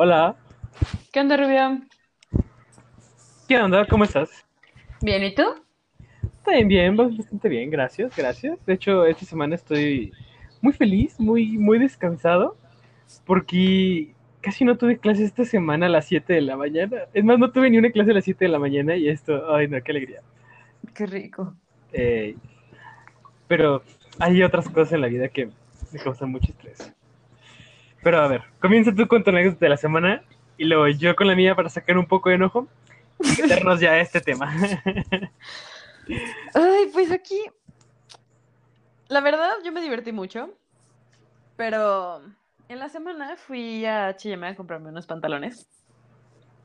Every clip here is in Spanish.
Hola, ¿Qué onda, Rubio? ¿qué onda? ¿Cómo estás? Bien, ¿y tú? También bien, bastante bien, gracias, gracias. De hecho, esta semana estoy muy feliz, muy, muy descansado, porque casi no tuve clases esta semana a las 7 de la mañana. Es más, no tuve ni una clase a las 7 de la mañana y esto, ay no, qué alegría. Qué rico. Eh, pero hay otras cosas en la vida que me causan mucho estrés. Pero a ver, comienza tú con tu anécdota de la semana y luego yo con la mía para sacar un poco de enojo y meternos ya este tema. Ay, pues aquí. La verdad, yo me divertí mucho. Pero en la semana fui a H&M a comprarme unos pantalones.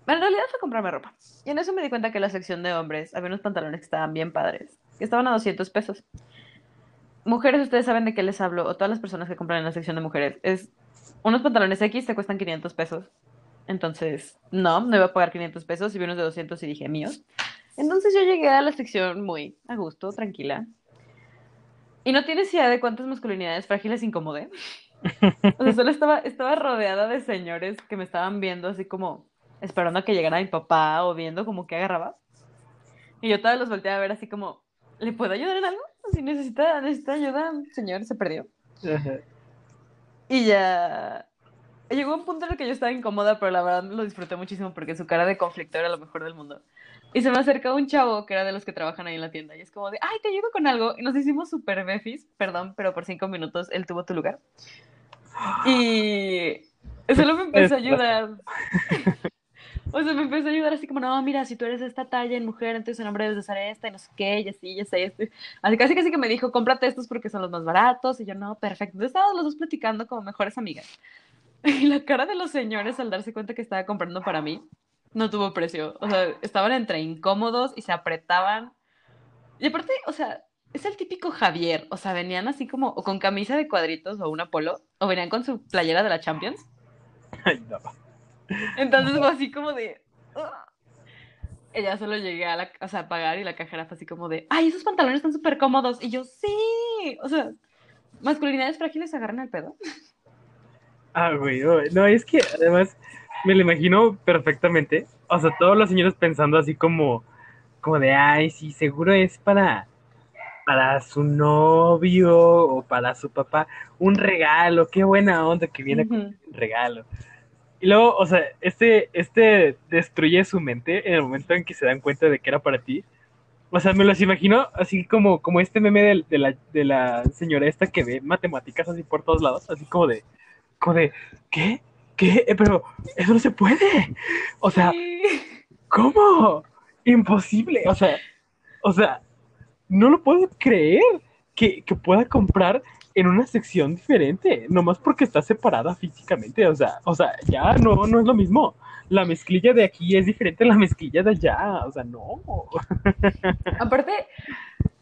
En realidad fue a comprarme ropa. Y en eso me di cuenta que la sección de hombres había unos pantalones que estaban bien padres. Que estaban a 200 pesos. Mujeres, ustedes saben de qué les hablo. O todas las personas que compran en la sección de mujeres. Es unos pantalones X te cuestan 500 pesos. Entonces, no, no iba a pagar 500 pesos. Y vi unos de 200 y dije, míos. Entonces yo llegué a la sección muy a gusto, tranquila. Y no tienes idea de cuántas masculinidades frágiles incomodé. O sea, solo estaba, estaba rodeada de señores que me estaban viendo así como esperando a que llegara mi papá o viendo como que agarraba. Y yo todavía los volteé a ver así como, ¿le puedo ayudar en algo? Si necesita, necesita ayuda, señor, se perdió. Y ya llegó un punto en el que yo estaba incómoda, pero la verdad lo disfruté muchísimo porque su cara de conflicto era lo mejor del mundo. Y se me acercó un chavo que era de los que trabajan ahí en la tienda y es como de, ay, te ayudo con algo. Y nos hicimos súper befis, perdón, pero por cinco minutos él tuvo tu lugar. Y solo me empezó a ayudar. O sea, me empezó a ayudar así como, no, mira, si tú eres esta talla en mujer, entonces en hombre debes de usar esta y no sé qué, y así, y así, así. Así casi casi que me dijo, cómprate estos porque son los más baratos. Y yo, no, perfecto. Entonces estábamos los dos platicando como mejores amigas. Y la cara de los señores al darse cuenta que estaba comprando para mí no tuvo precio. O sea, estaban entre incómodos y se apretaban. Y aparte, o sea, es el típico Javier. O sea, venían así como o con camisa de cuadritos o una polo, o venían con su playera de la Champions. Ay, no. Entonces fue así como de. Ella solo llegué a, la, o sea, a pagar y la cajera fue así como de, ay, esos pantalones están súper cómodos. Y yo, sí. O sea, masculinidades frágiles se agarran el pedo. Ah, güey, no, es que además me lo imagino perfectamente. O sea, todos los señores pensando así como, como de, ay, sí, seguro es para, para su novio o para su papá un regalo. Qué buena onda que viene con un regalo. Y luego, o sea, este, este destruye su mente en el momento en que se dan cuenta de que era para ti. O sea, me los imagino así como, como este meme de, de la, de la señora esta que ve matemáticas así por todos lados, así como de, como de, ¿qué? ¿Qué? Eh, Pero eso no se puede. O sea. ¿cómo? Imposible. O sea, o sea, no lo puedo creer que, que pueda comprar en una sección diferente, nomás porque está separada físicamente. O sea, o sea, ya no, no es lo mismo. La mezclilla de aquí es diferente a la mezclilla de allá. O sea, no. Aparte,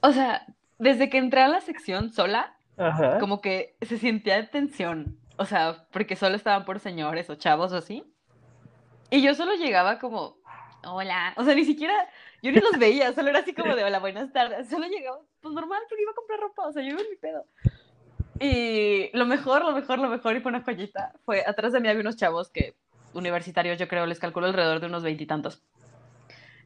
o sea, desde que entré a la sección sola, Ajá. como que se sentía tensión. O sea, porque solo estaban por señores o chavos o así. Y yo solo llegaba como, hola. O sea, ni siquiera, yo ni los veía, solo era así como de, hola, buenas tardes. Solo llegaba, pues normal, porque iba a comprar ropa, o sea, yo iba en mi pedo. Y lo mejor, lo mejor, lo mejor, y fue una joyita, fue atrás de mí había unos chavos que, universitarios, yo creo, les calculo alrededor de unos veintitantos.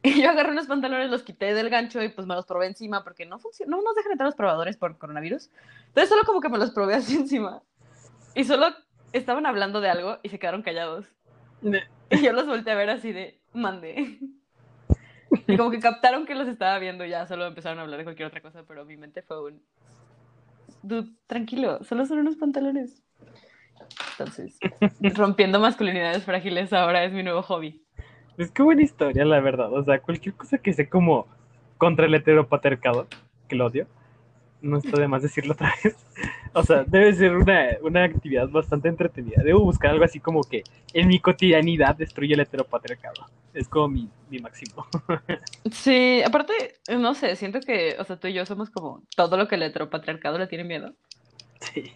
Y yo agarré unos pantalones, los quité del gancho y pues me los probé encima porque no funciona, no nos dejan entrar los probadores por coronavirus. Entonces solo como que me los probé así encima. Y solo estaban hablando de algo y se quedaron callados. Y yo los volteé a ver así de, mandé. Y como que captaron que los estaba viendo y ya, solo empezaron a hablar de cualquier otra cosa, pero mi mente fue un... Dude, tranquilo, solo son unos pantalones. Entonces, rompiendo masculinidades frágiles ahora es mi nuevo hobby. Es que buena historia, la verdad. O sea, cualquier cosa que sea como contra el heteropatriarcado, que lo odio, no está de más decirlo otra vez. O sea, debe ser una, una actividad bastante entretenida. Debo buscar algo así como que en mi cotidianidad destruye el heteropatriarcado. Es como mi, mi máximo. Sí, aparte, no sé, siento que, o sea, tú y yo somos como todo lo que el heteropatriarcado le tiene miedo. Sí.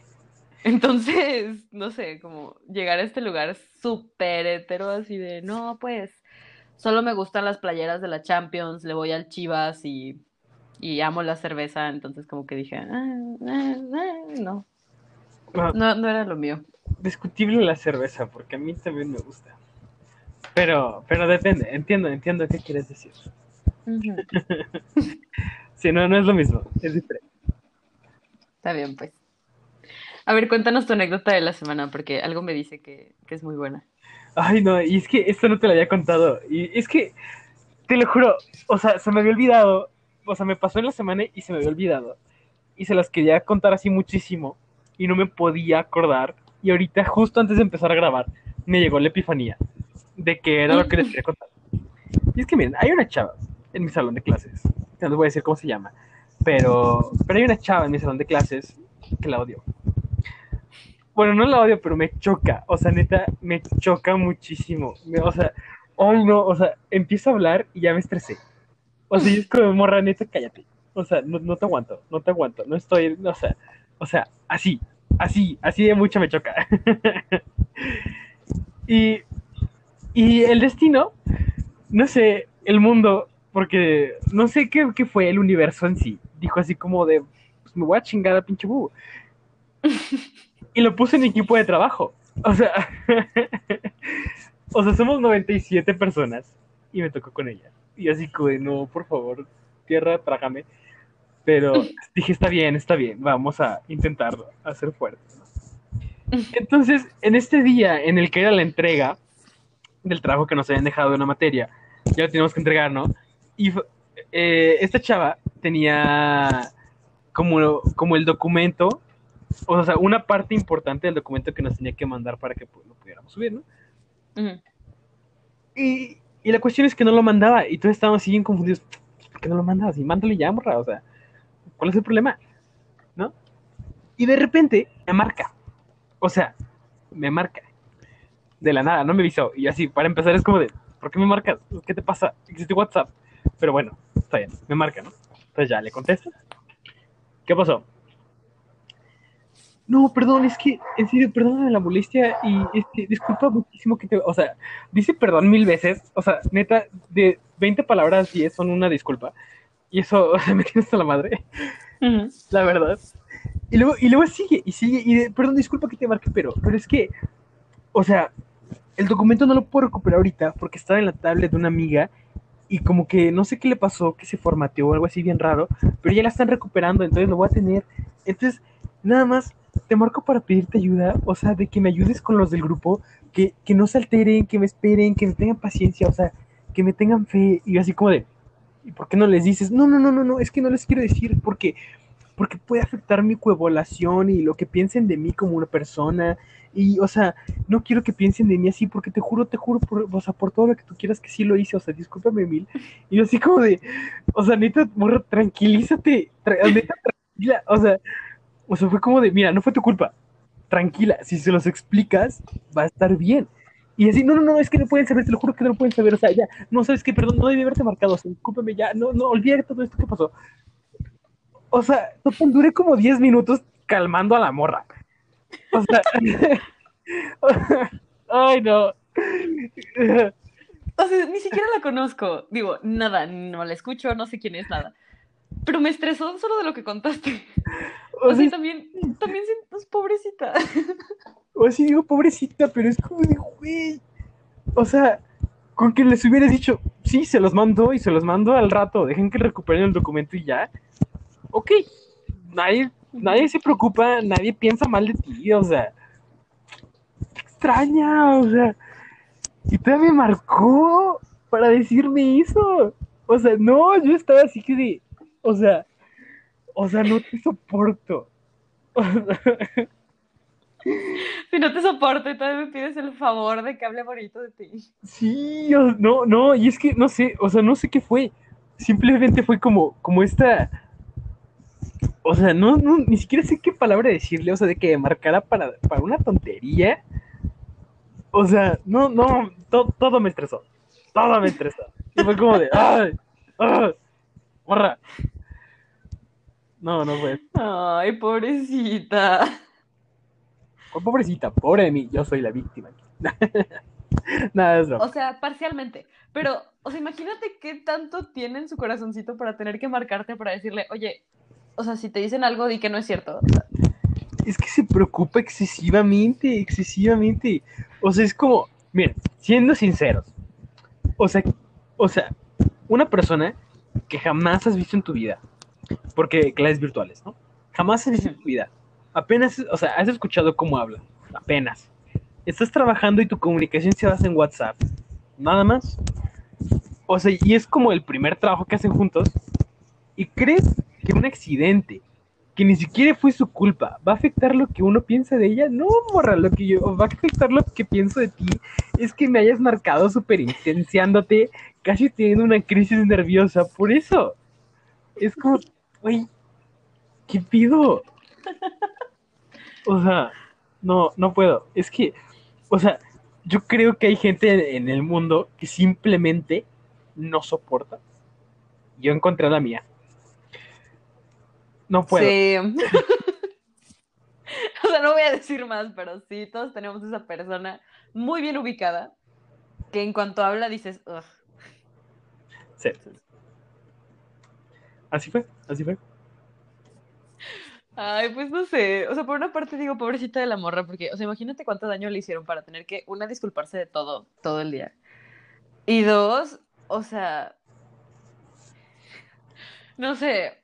Entonces, no sé, como llegar a este lugar súper hetero, así de, no, pues, solo me gustan las playeras de la Champions, le voy al Chivas y, y amo la cerveza, entonces como que dije, ah, ah, ah, no, no, no era lo mío. discutible la cerveza, porque a mí también me gusta. Pero, pero depende, entiendo, entiendo qué quieres decir. Sí, no, no es lo mismo, es diferente. Está bien, pues. A ver, cuéntanos tu anécdota de la semana, porque algo me dice que, que es muy buena. Ay, no, y es que esto no te lo había contado. Y es que, te lo juro, o sea, se me había olvidado. O sea, me pasó en la semana y se me había olvidado. Y se las quería contar así muchísimo. Y no me podía acordar. Y ahorita, justo antes de empezar a grabar, me llegó la epifanía de que era lo que les quería contar. Y es que miren, hay una chava en mi salón de clases. No les voy a decir cómo se llama. Pero, pero hay una chava en mi salón de clases que la odio. Bueno, no la odio, pero me choca. O sea, neta, me choca muchísimo. O sea, ay no, o sea, empiezo a hablar y ya me estresé. O sea, es como, morra, neta, cállate. O sea, no, no te aguanto, no te aguanto. No estoy, o sea, o sea, así, así, así de mucho me choca. y, y el destino, no sé, el mundo, porque no sé qué, qué fue el universo en sí. Dijo así como de, pues me voy a chingar a pinche búho. y lo puse en equipo de trabajo. O sea, o sea, somos 97 personas y me tocó con ella. Y así como no, por favor, tierra, trágame. Pero dije, está bien, está bien, vamos a intentar hacer fuerte. Entonces, en este día en el que era la entrega del trabajo que nos habían dejado de una materia, ya lo teníamos que entregar, ¿no? Y eh, esta chava tenía como, como el documento, o sea, una parte importante del documento que nos tenía que mandar para que pues, lo pudiéramos subir, ¿no? Ujú. Y, y la cuestión es que no lo mandaba y todos estábamos así bien confundidos. ¿Por qué no lo mandabas? Y mándale ya, morra, o sea, ¿cuál es el problema? ¿No? Y de repente me marca. O sea, me marca. De la nada, no me avisó. Y así, para empezar, es como de, ¿por qué me marcas? ¿Qué te pasa? Existe WhatsApp. Pero bueno, está bien, me marca, ¿no? Entonces ya le contesto. ¿Qué pasó? No, perdón, es que, en serio, perdóname la molestia y este, disculpa muchísimo que te. O sea, dice perdón mil veces. O sea, neta, de 20 palabras, 10 son una disculpa. Y eso, o sea, me tiene hasta la madre, la verdad. Y luego, y luego sigue, y sigue, y de, perdón, disculpa que te marque, pero, pero es que, o sea, el documento no lo puedo recuperar ahorita porque estaba en la tablet de una amiga y como que no sé qué le pasó, que se formateó o algo así bien raro, pero ya la están recuperando, entonces lo voy a tener. Entonces, nada más, te marco para pedirte ayuda, o sea, de que me ayudes con los del grupo, que, que no se alteren, que me esperen, que me tengan paciencia, o sea, que me tengan fe, y así como de, ¿y por qué no les dices? No, no, no, no, no, es que no les quiero decir porque, porque puede afectar mi coevaluación y lo que piensen de mí como una persona, y, o sea, no quiero que piensen de mí así, porque te juro, te juro, por, o sea, por todo lo que tú quieras que sí lo hice, o sea, discúlpame mil, y así como de, o sea, neta, morra, tranquilízate, tra- neta, tranquila, o sea, o sea, fue como de, mira, no fue tu culpa, tranquila, si se los explicas, va a estar bien. Y así, no, no, no, es que no pueden saber, te lo juro que no lo pueden saber, o sea, ya, no, sabes qué, perdón, no debí haberte marcado, o ya, no, no, olvida todo esto que pasó. O sea, total, duré como 10 minutos calmando a la morra. O sea, ay, no. O sea, ni siquiera la conozco. Digo, nada, no la escucho, no sé quién es, nada. Pero me estresó solo de lo que contaste. O O sea, sea, también, también siento pobrecita. o así digo, pobrecita, pero es como de, güey. O sea, con que les hubieras dicho, sí, se los mando y se los mando al rato, dejen que recuperen el documento y ya. Ok, nadie, nadie se preocupa, nadie piensa mal de ti, o sea, qué extraña, o sea, y todavía me marcó para decirme eso. O sea, no, yo estaba así que de, o sea, o sea, no te soporto. O sea, Si no te soporto y todavía me pides el favor de que hable bonito de ti. Sí, no, no, y es que no sé, o sea, no sé qué fue. Simplemente fue como, como esta. O sea, no, no, ni siquiera sé qué palabra decirle, o sea, de que marcara para, para una tontería. O sea, no, no, to- todo me estresó. Todo me estresó. Y fue como de, ¡ay! ¡ay! ¡Morra! No, no fue. Ay, pobrecita. Oh, pobrecita, pobre de mí, yo soy la víctima. Nada, es broma. O sea, parcialmente. Pero, o sea, imagínate qué tanto tiene en su corazoncito para tener que marcarte para decirle, oye, o sea, si te dicen algo, di que no es cierto. Es que se preocupa excesivamente, excesivamente. O sea, es como, miren, siendo sinceros, o sea, o sea, una persona que jamás has visto en tu vida, porque clases virtuales, ¿no? Jamás has visto en tu vida, apenas, o sea, has escuchado cómo habla, apenas. Estás trabajando y tu comunicación se basa en WhatsApp, nada más. O sea, y es como el primer trabajo que hacen juntos. ¿Y crees que un accidente que ni siquiera fue su culpa, ¿va a afectar lo que uno piensa de ella? No, morra, lo que yo, va a afectar lo que pienso de ti es que me hayas marcado súper intenciándote, casi teniendo una crisis nerviosa, por eso. Es como, güey, ¿qué pido? O sea, no, no puedo. Es que, o sea, yo creo que hay gente en el mundo que simplemente no soporta. Yo encontré la mía. No puedo. Sí. o sea, no voy a decir más, pero sí, todos tenemos esa persona muy bien ubicada que en cuanto habla dices, Ugh. Sí. Así fue, así fue. Ay, pues no sé. O sea, por una parte digo, pobrecita de la morra, porque, o sea, imagínate cuánto daño le hicieron para tener que, una, disculparse de todo, todo el día. Y dos, o sea, no sé,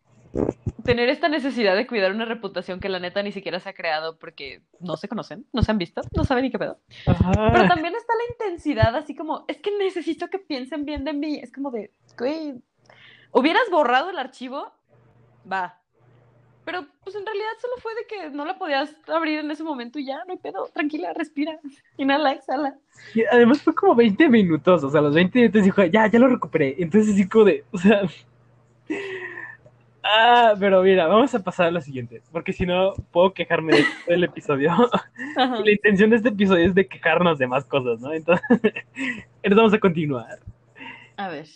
tener esta necesidad de cuidar una reputación que la neta ni siquiera se ha creado porque no se conocen, no se han visto, no saben ni qué pedo. Ajá. Pero también está la intensidad, así como, es que necesito que piensen bien de mí. Es como de, güey, hubieras borrado el archivo, va. Pero pues en realidad solo fue de que no la podías abrir en ese momento y ya, no hay pedo, tranquila, respira, inhala, exhala. Y además fue como 20 minutos, o sea, los 20 minutos dijo, ya, ya lo recuperé. Entonces así como de, o sea... Ah, pero mira, vamos a pasar a lo siguiente, porque si no puedo quejarme de- del episodio. Ajá. Y la intención de este episodio es de quejarnos de más cosas, ¿no? Entonces, entonces vamos a continuar. A ver.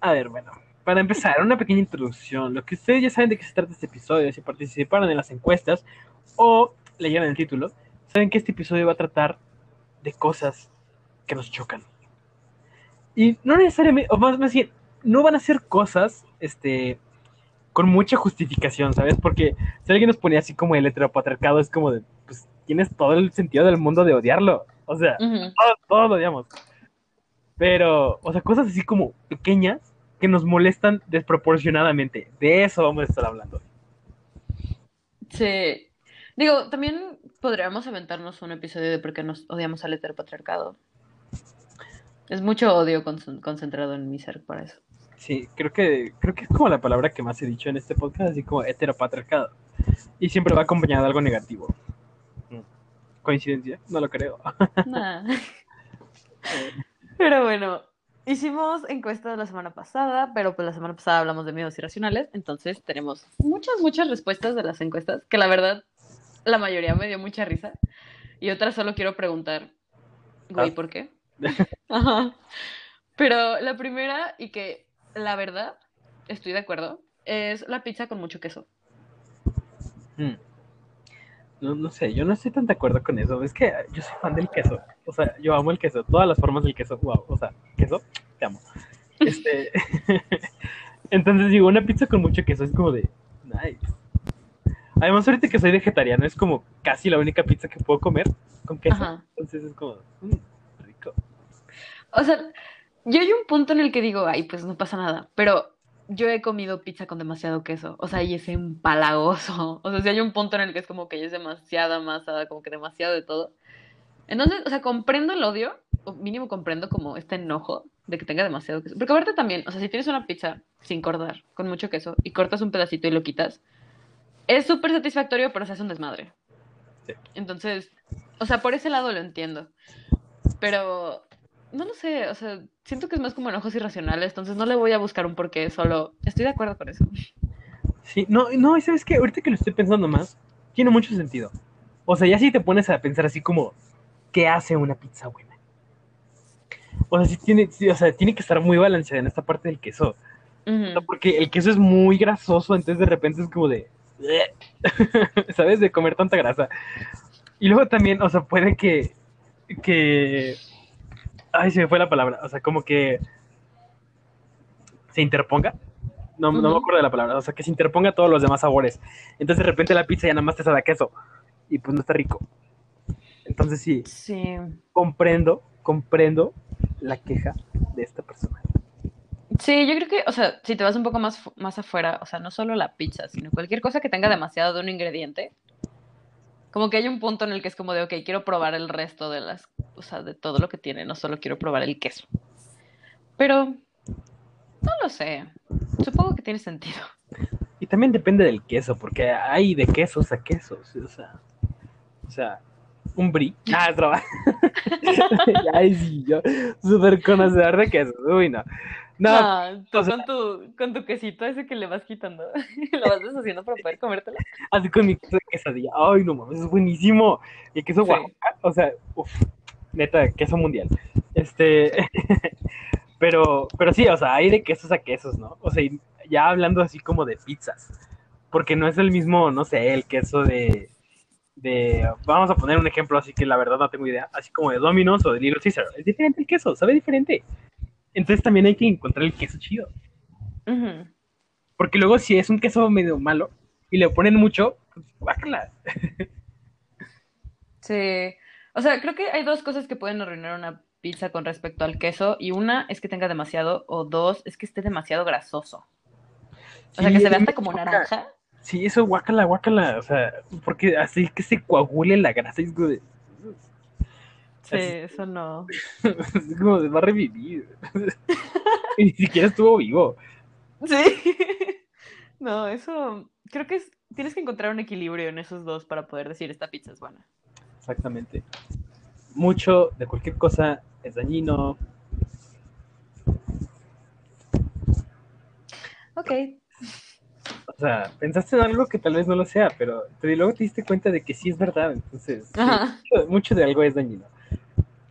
A ver, bueno, para empezar, una pequeña introducción. Lo que ustedes ya saben de qué se trata este episodio, si participaron en las encuestas o leyeron el título, saben que este episodio va a tratar de cosas que nos chocan. Y no necesariamente, o más, más bien, no van a ser cosas, este, con mucha justificación, ¿sabes? Porque si alguien nos ponía así como el heteropatriarcado, es como de, pues, tienes todo el sentido del mundo de odiarlo. O sea, Ujú. todos, todos lo odiamos. Pero, o sea, cosas así como pequeñas que nos molestan desproporcionadamente. De eso vamos a estar hablando. Sí. Digo, también podríamos aventarnos un episodio de por qué nos odiamos al heteropatriarcado. Es mucho odio con- concentrado en mi ser para eso. Sí, creo que, creo que es como la palabra que más he dicho en este podcast, así como heteropatriarcado. Y siempre va acompañado de algo negativo. ¿Coincidencia? No lo creo. Nah. Pero bueno, hicimos encuestas la semana pasada, pero pues la semana pasada hablamos de miedos irracionales, entonces tenemos muchas, muchas respuestas de las encuestas, que la verdad, la mayoría me dio mucha risa. Y otras solo quiero preguntar, güey, Ah. ¿por qué? Ajá. Pero la primera, y que la verdad, estoy de acuerdo, es la pizza con mucho queso. Hmm. No, no sé, yo no estoy tan de acuerdo con eso. Es que yo soy fan del queso. O sea, yo amo el queso. Todas las formas del queso. Wow. O sea, queso, te amo. Este... Entonces digo, una pizza con mucho queso es como de... Nice. Además, ahorita que soy vegetariano, es como casi la única pizza que puedo comer con queso. Ajá. Entonces es como... mm, rico. O sea, yo hay un punto en el que digo, ay, pues no pasa nada, pero yo he comido pizza con demasiado queso, o sea, y es empalagoso. O sea, si hay un punto en el que es como que ya es demasiada masa, como que demasiado de todo. Entonces, o sea, comprendo el odio, o mínimo comprendo como este enojo de que tenga demasiado queso. Porque aparte también, o sea, si tienes una pizza sin cortar, con mucho queso, y cortas un pedacito y lo quitas, es súper satisfactorio, pero se hace un desmadre. Sí. Entonces, o sea, por ese lado lo entiendo. Pero, no lo sé, o sea, siento que es más como enojos irracionales, entonces no le voy a buscar un porqué, solo estoy de acuerdo con eso. Sí, no, no, y sabes que ahorita que lo estoy pensando más, tiene mucho sentido. O sea, ya si te pones a pensar así como, ¿qué hace una pizza buena? O sea, sí tiene, sí, o sea, tiene que estar muy balanceada en esta parte del queso. Porque el queso es muy grasoso, entonces de repente es como de. ¿Sabes? De comer tanta grasa. Y luego también, o sea, puede que. que. Ay, se me fue la palabra. O sea, como que. se interponga no, no me acuerdo de la palabra, o sea, que se interponga todos los demás sabores. Entonces de repente la pizza ya nada más te sabe a queso y pues no está rico. Entonces sí, Sí. comprendo, comprendo la queja de esta persona. Sí, yo creo que, o sea, si te vas un poco más, más afuera, o sea, no solo la pizza, sino cualquier cosa que tenga demasiado de un ingrediente, como que hay un punto en el que es como de, ok, quiero probar el resto de las, o sea, de todo lo que tiene, no solo quiero probar el queso. Pero, no lo sé, supongo que tiene sentido. Y también depende del queso, porque hay de quesos a quesos, o sea, o sea, un brie. Ah, es. Ay, sí, yo, súper conocedor de quesos, uy, no. No, No, tú o sea- con tu, con tu quesito ese que le vas quitando, lo vas deshaciendo para poder comértelo. así con mi queso de quesadilla. Ay, no mames, es buenísimo. El queso Sí. Oaxaca, o sea, uf, neta, queso mundial. Este, pero, pero sí, o sea, hay de quesos a quesos, ¿no? O sea, y ya hablando así como de pizzas, porque no es el mismo, no sé, el queso de, de, vamos a poner un ejemplo así que la verdad no tengo idea, así como de Domino's o de Little Caesar. Es diferente el queso, sabe diferente. Entonces también hay que encontrar el queso chido. Porque luego si es un queso medio malo y le ponen mucho, pues guácala. Sí, o sea, creo que hay dos cosas que pueden arruinar una pizza con respecto al queso, y una es que tenga demasiado, o dos es que esté demasiado grasoso. O sea, que se vea hasta como choca. naranja. Sí, eso guácala, guácala. O sea, porque así que se coagule la grasa es como de, Sí, eso no. es como de va a revivir. y ni siquiera estuvo vivo. Sí. No, eso creo que es, tienes que encontrar un equilibrio en esos dos para poder decir esta pizza es buena. Exactamente. Mucho de cualquier cosa es dañino. Ok. O sea, pensaste en algo que tal vez no lo sea, pero te- luego te diste cuenta de que sí es verdad. Entonces, sí, mucho, de algo es dañino.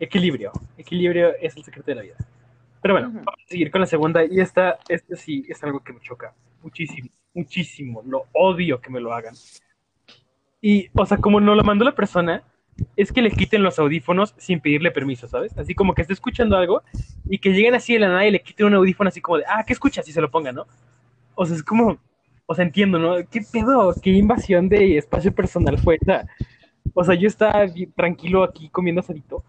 Equilibrio. Equilibrio es el secreto de la vida. Pero bueno, vamos a seguir con la segunda. Y esta, esta sí es algo que me choca muchísimo, muchísimo. Lo odio que me lo hagan. Y, o sea, como no lo mandó la persona, es que le quiten los audífonos sin pedirle permiso, ¿sabes? Así como que esté escuchando algo y que lleguen así de la nada y le quiten un audífono así como de, ah, ¿qué escuchas? Y se lo pongan, ¿no? O sea, es como, o sea, entiendo, ¿no? ¿Qué pedo? ¿Qué invasión de espacio personal fue esa? O sea, yo estaba tranquilo aquí comiendo asadito.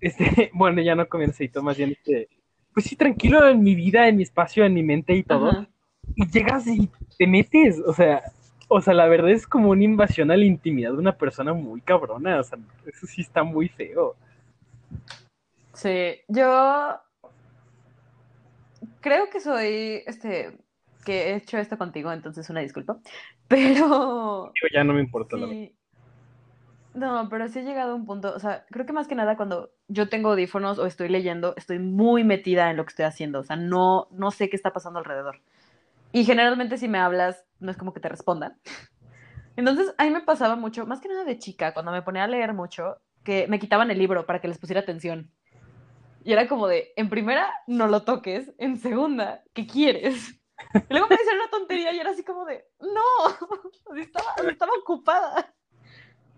Este, bueno, ya no comiendo asadito, más bien este, pues sí, tranquilo en mi vida, en mi espacio, en mi mente y todo. Ajá. Y llegas y te metes, o sea, o sea, la verdad es como una invasión a la intimidad de una persona muy cabrona, o sea, eso sí está muy feo. Sí, yo creo que soy, este, que he hecho esto contigo, entonces una disculpa, pero Digo, ya no me importa la verdad. sí, no, pero sí he llegado a un punto, o sea, creo que más que nada cuando yo tengo audífonos o estoy leyendo, estoy muy metida en lo que estoy haciendo, o sea, no, no sé qué está pasando alrededor. Y generalmente si me hablas, no es como que te respondan. Entonces, a mí me pasaba mucho, más que nada de chica, cuando me ponía a leer mucho, que me quitaban el libro para que les pusiera atención. Y era como de, en primera, no lo toques, en segunda, ¿qué quieres? Y luego me decían una tontería y era así como de, no, estaba, estaba ocupada.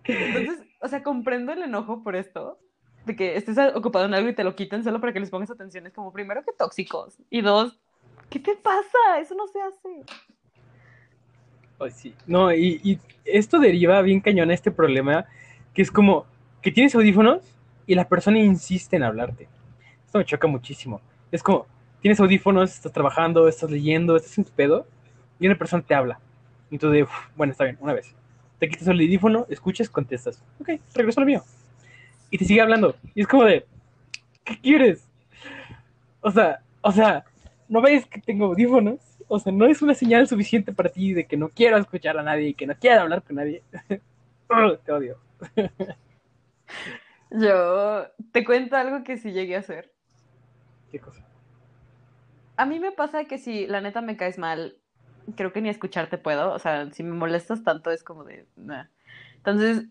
Entonces, o sea, comprendo el enojo por esto, de que estés ocupado en algo y te lo quiten solo para que les pongas atención. Es como, primero, que tóxicos. Y dos, ¿qué te pasa? Eso no se hace. Ay, sí. No, y, y esto deriva bien cañón a este problema, que es como que tienes audífonos y la persona insiste en hablarte. Esto me choca muchísimo. Es como, tienes audífonos, estás trabajando, estás leyendo, estás en tu pedo, y una persona te habla. Y tú de, "Uf, bueno, está bien, una vez. Te quitas el audífono, escuchas, contestas. Ok, regreso al mío. Y te sigue hablando. Y es como de, ¿qué quieres? O sea, o sea, ¿no ves que tengo audífonos? O sea, no es una señal suficiente para ti de que no quiero escuchar a nadie y que no quiero hablar con nadie. Ugh, te odio. Yo te cuento algo que sí llegué a hacer. ¿Qué cosa? A mí me pasa que si la neta me caes mal, creo que ni escucharte puedo. O sea, si me molestas tanto es como de... nah. Entonces,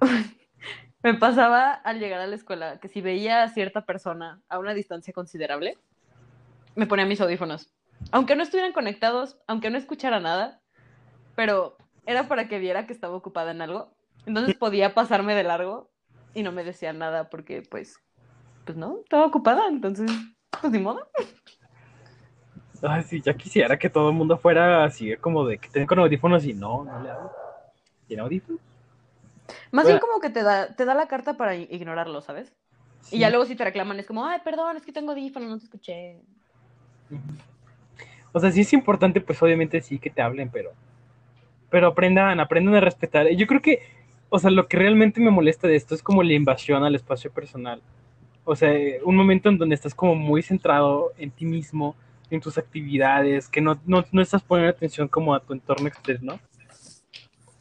me pasaba al llegar a la escuela que si veía a cierta persona a una distancia considerable, me ponía mis audífonos. Aunque no estuvieran conectados, aunque no escuchara nada, pero era para que viera que estaba ocupada en algo. Entonces podía pasarme de largo y no me decía nada porque pues, pues no, estaba ocupada, entonces, pues ni modo. Ay, sí, ya quisiera que todo el mundo fuera así, como de que tenga con audífonos y no, no le hago. ¿Tiene audífonos? Más bien como que te da, te da la carta para ignorarlo, ¿sabes? Y ya luego si te reclaman es como, ay, perdón, es que tengo audífonos, no te escuché. O sea, sí es importante, pues obviamente sí que te hablen, pero, pero aprendan, aprendan a respetar. Yo creo que, o sea, lo que realmente me molesta de esto es como la invasión al espacio personal. O sea, un momento en donde estás como muy centrado en ti mismo, en tus actividades, que no, no, no estás poniendo atención como a tu entorno externo.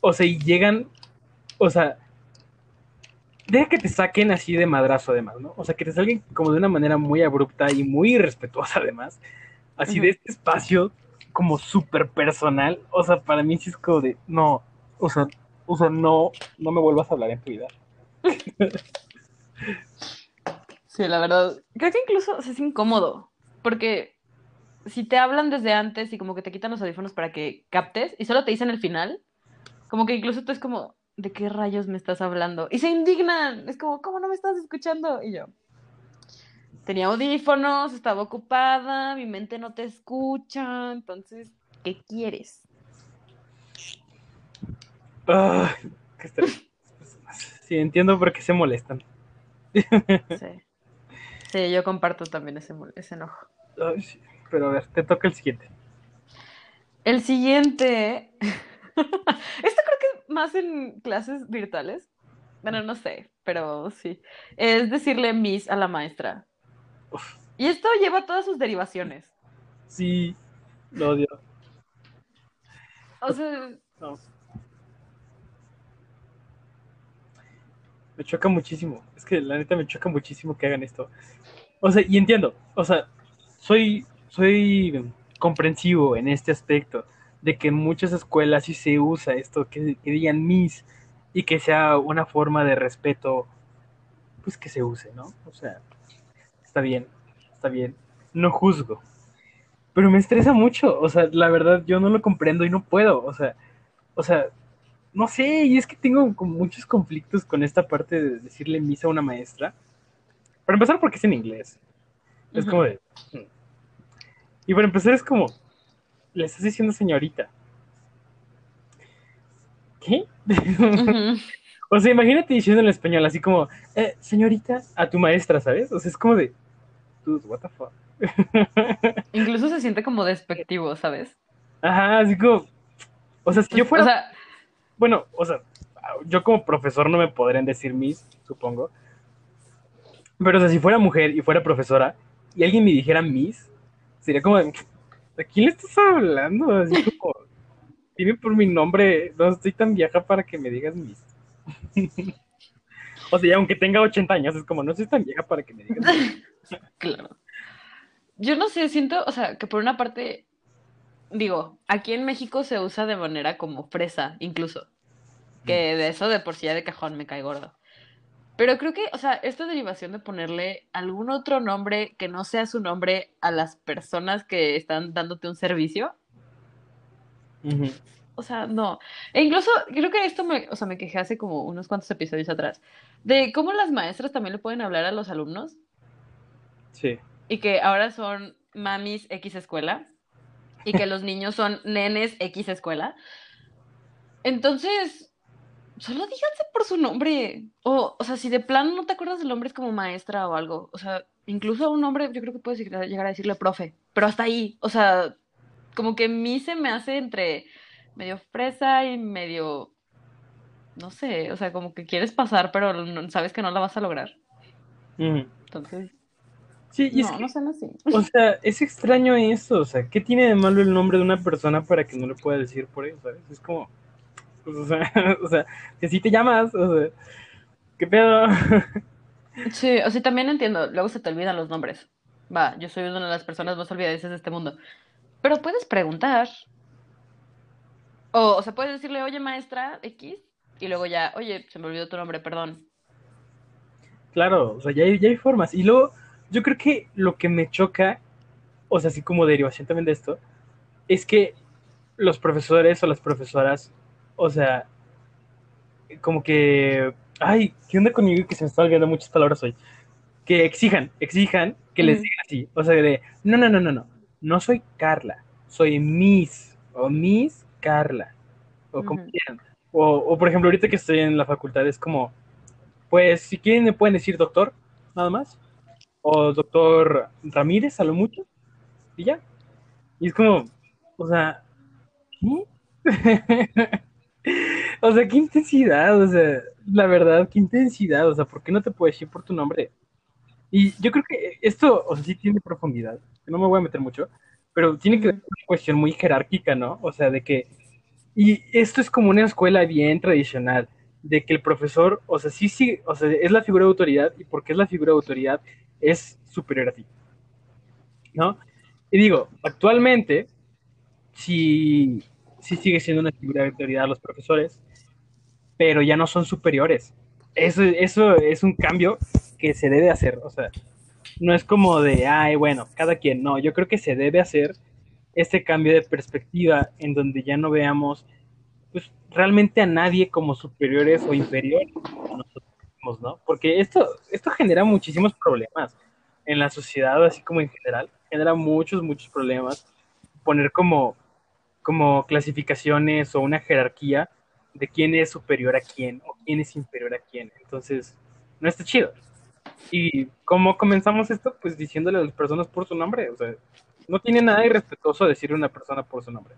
O sea, y llegan, o sea, deja que te saquen así de madrazo además, ¿no? O sea, que te salgan como de una manera muy abrupta y muy irrespetuosa además, así de este espacio como súper personal, o sea, para mí sí es como de, no, o sea, o sea, no, no me vuelvas a hablar en tu vida. Sí, la verdad. Creo que incluso o sea, es incómodo, porque si te hablan desde antes y como que te quitan los audífonos para que captes y solo te dicen el final, como que incluso tú es como, ¿de qué rayos me estás hablando? Y se indignan, es como, ¿cómo no me estás escuchando? Y yo, tenía audífonos, estaba ocupada, mi mente no te escucha, entonces, ¿qué quieres? Ah, qué. Sí, entiendo por qué se molestan. Sí, sí yo comparto también ese, ese enojo. Ay, sí, Pero a ver, te toca el siguiente. El siguiente, esto creo que más en clases virtuales, bueno, no sé, pero sí, es decirle Miss a la maestra. Uf, Y esto lleva todas sus derivaciones. sí, lo odio. O sea, No. Me choca muchísimo. Es que la neta me choca muchísimo que hagan esto. O sea, y entiendo. O sea, soy, soy comprensivo en este aspecto de que en muchas escuelas sí se usa esto, que, que digan mis y que sea una forma de respeto, pues que se use, ¿no? O sea, está bien, está bien. No juzgo. Pero me estresa mucho. O sea, la verdad, yo no lo comprendo y no puedo. O sea, o sea, no sé, y es que tengo como muchos conflictos con esta parte de decirle misa a una maestra. Para empezar, porque es en inglés. Es como de. Y para empezar, es como. Le estás diciendo señorita. ¿Qué? o sea, imagínate diciendo en español, así como, eh, señorita, a tu maestra, ¿sabes? O sea, es como de. Dude, what the fuck. Incluso se siente como despectivo, ¿sabes? Ajá, así como. O sea, si yo fuera. O sea, Bueno, o sea, yo como profesor no me podrían decir Miss, supongo. Pero o sea, si fuera mujer y fuera profesora y alguien me dijera Miss, sería como, de, ¿a quién le estás hablando? Así como, dime por mi nombre, no estoy tan vieja para que me digas Miss. o sea, aunque tenga 80 años, es como, no soy tan vieja para que me digas Miss. claro. Yo no sé, siento, o sea, que por una parte, digo, aquí en México se usa de manera como fresa, incluso. Que de eso de por sí ya de cajón me cae gordo. Pero creo que, o sea, esta derivación de ponerle algún otro nombre que no sea su nombre a las personas que están dándote un servicio, o sea, no. E incluso creo que esto me, o sea, me quejé hace como unos cuantos episodios atrás, de cómo las maestras también le pueden hablar a los alumnos Sí. y que ahora son mamis X escuela y que los niños son nenes X escuela. Entonces, solo díganse por su nombre. O, o sea, si de plano no te acuerdas del nombre es como maestra o algo. O sea, incluso a un nombre yo creo que puedes llegar a decirle profe. Pero hasta ahí. O sea, como que a mí se me hace entre medio fresa y medio... No sé, o sea, como que quieres pasar, pero no- sabes que no la vas a lograr. Entonces, Sí, y es no, que, no sean así. o sea, es extraño eso, o sea, ¿qué tiene de malo el nombre de una persona para que no le pueda decir por eso, ¿sabes? Es como, pues, o sea, o sea, que si te llamas, o sea, ¿qué pedo? Sí, o sea, también entiendo, luego se te olvidan los nombres. Va, yo soy una de las personas más olvidadizas de este mundo. Pero puedes preguntar. O, o sea, puedes decirle, oye, maestra X, y luego ya, oye, se me olvidó tu nombre, perdón. Claro, o sea, ya hay, ya hay formas. Y luego, yo creo que lo que me choca, o sea, así como derivación también de esto, es que los profesores o las profesoras, o sea, como que, ay, ¿qué onda conmigo que se me están olvidando muchas palabras hoy? Que exijan, exijan que les digan así, o sea, de, no, no, no, no, no, no soy Carla, soy Miss o Miss Carla. O como quieran. O, o, por ejemplo, ahorita que estoy en la facultad es como, pues si quieren me pueden decir doctor, nada más. O doctor Ramírez, a lo mucho. Y ya. Y es como, o sea, ¿qué? o sea, qué intensidad, o sea, la verdad, qué intensidad, o sea, ¿por qué no te puedo decir por tu nombre? Y yo creo que esto, o sea, sí tiene profundidad, no me voy a meter mucho, pero tiene que ver con una cuestión muy jerárquica, ¿no? O sea, de que, y esto es como una escuela bien tradicional, de que el profesor, o sea, sí, sí, o sea, es la figura de autoridad, y porque es la figura de autoridad, es superior a ti, ¿no? Y digo, actualmente, sí, sí sigue siendo una figura de autoridad los profesores, pero ya no son superiores. Eso, eso es un cambio que se debe hacer, o sea, no es como de, ay, bueno, cada quien, no, yo creo que se debe hacer este cambio de perspectiva en donde ya no veamos pues, realmente a nadie como superiores o inferiores a nosotros mismos, ¿no? Porque esto, esto genera muchísimos problemas en la sociedad, así como en general, genera muchos, muchos problemas. Poner como, como clasificaciones o una jerarquía de quién es superior a quién o quién es inferior a quién. Entonces, no está chido. Y cómo comenzamos esto, pues diciéndole a las personas por su nombre. O sea, no tiene nada irrespetuoso decirle a una persona por su nombre.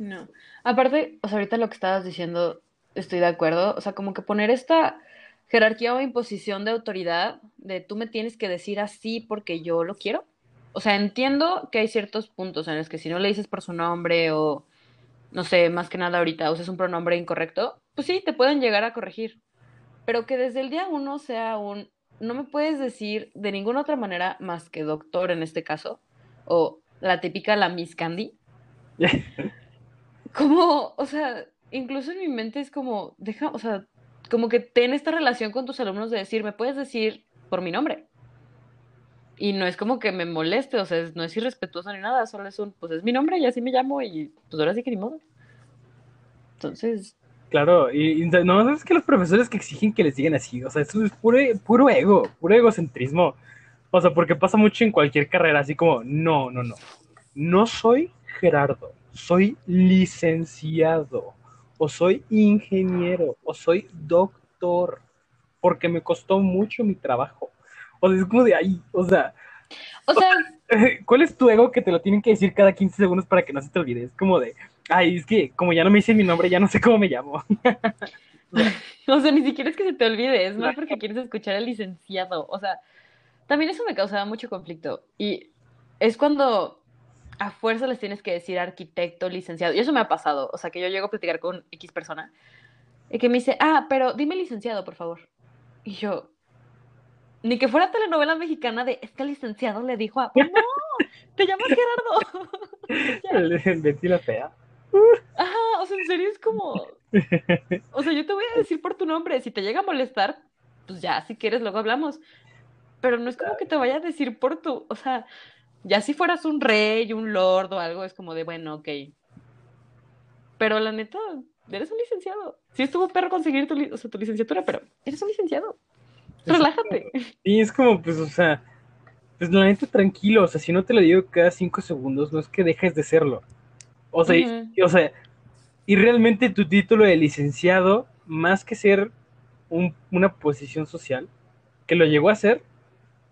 No. Aparte, ahorita lo que estabas diciendo, estoy de acuerdo. O sea, como que poner esta jerarquía o imposición de autoridad, de tú me tienes que decir así porque yo lo quiero. O sea, entiendo que hay ciertos puntos en los que si no le dices por su nombre o, no sé, más que nada ahorita usas un pronombre incorrecto, pues sí, te pueden llegar a corregir. Pero que desde el día uno sea un, no me puedes decir de ninguna otra manera más que doctor en este caso, o la típica la Miss Candy. Como, o sea, incluso en mi mente es como, deja, o sea, como que ten esta relación con tus alumnos de decir, me puedes decir por mi nombre. Y no es como que me moleste, o sea, no es irrespetuoso ni nada, solo es un, pues es mi nombre y así me llamo y pues ahora sí que ni modo. Entonces, Claro, y, y no es que los profesores que exigen que les digan así, o sea, eso es puro, puro ego, puro egocentrismo. O sea, porque pasa mucho en cualquier carrera, así como, no, no, no. No soy Gerardo, soy licenciado, o soy ingeniero, o soy doctor, porque me costó mucho mi trabajo. O sea, es como de ahí, o sea, o sea, ¿cuál es tu ego que te lo tienen que decir cada 15 segundos para que no se te olvide? Es como de, ay, es que como ya no me dicen mi nombre, ya no sé cómo me llamo. o sea, ni siquiera es que se te olvide, es más porque quieres escuchar al licenciado. O sea, también eso me causaba mucho conflicto. Y es cuando a fuerza les tienes que decir arquitecto, licenciado. Y eso me ha pasado. O sea, que yo llego a platicar con X persona y que me dice, ah, pero dime licenciado, por favor. Y yo, ni que fuera telenovela mexicana de, es que el licenciado le dijo a, pues no, te llamas Gerardo. Betty la fea. Ajá, o sea, en serio es como, o sea, yo te voy a decir por tu nombre, si te llega a molestar, pues ya, si quieres, luego hablamos. Pero no es como que te vaya a decir por tu, o sea, ya si fueras un rey, un lord o algo, es como de, bueno, ok. Pero la neta, eres un licenciado. Sí estuvo perro conseguir tu, li- o sea, tu licenciatura, pero eres un licenciado. Relájate. Sí, es como, pues, o sea, pues la neta tranquilo, o sea, si no te lo digo cada cinco segundos, no es que dejes de serlo. O sea, y- o sea, y realmente tu título de licenciado, más que ser un- una posición social, que lo llegó a ser,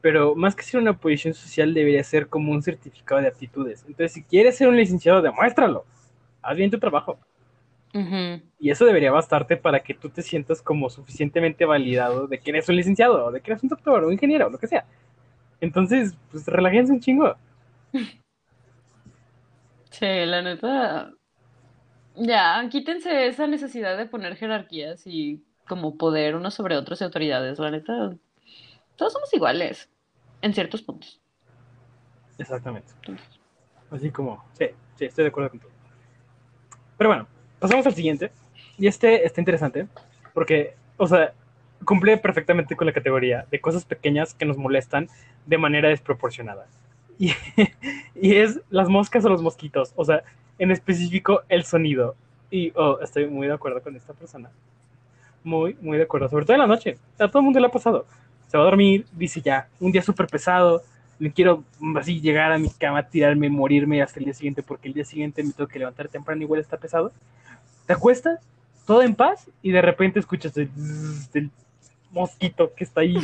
pero más que ser una posición social, debería ser como un certificado de aptitudes. Entonces, si quieres ser un licenciado, demuéstralo. Haz bien tu trabajo. Y eso debería bastarte para que tú te sientas como suficientemente validado de que eres un licenciado, o de que eres un doctor, o un ingeniero, o lo que sea. Entonces, pues relájense un chingo. Sí, la neta. Ya, quítense esa necesidad de poner jerarquías y como poder unos sobre otros y autoridades. La neta, todos somos iguales en ciertos puntos. Exactamente. Entonces, Así como, sí, sí, estoy de acuerdo con todo. Pero bueno, pasamos al siguiente. Y este está interesante porque, o sea, cumple perfectamente con la categoría de cosas pequeñas que nos molestan de manera desproporcionada. Y, y es las moscas o los mosquitos, o sea, en específico el sonido. Y oh, estoy muy de acuerdo con esta persona. Muy, muy de acuerdo. Sobre todo en la noche. A todo el mundo le ha pasado. Se va a dormir, dice ya, un día súper pesado. no quiero así llegar a mi cama, tirarme, morirme hasta el día siguiente, porque el día siguiente me tengo que levantar temprano, igual está pesado. Te acuestas, todo en paz, y de repente escuchas el, mosquito que está ahí,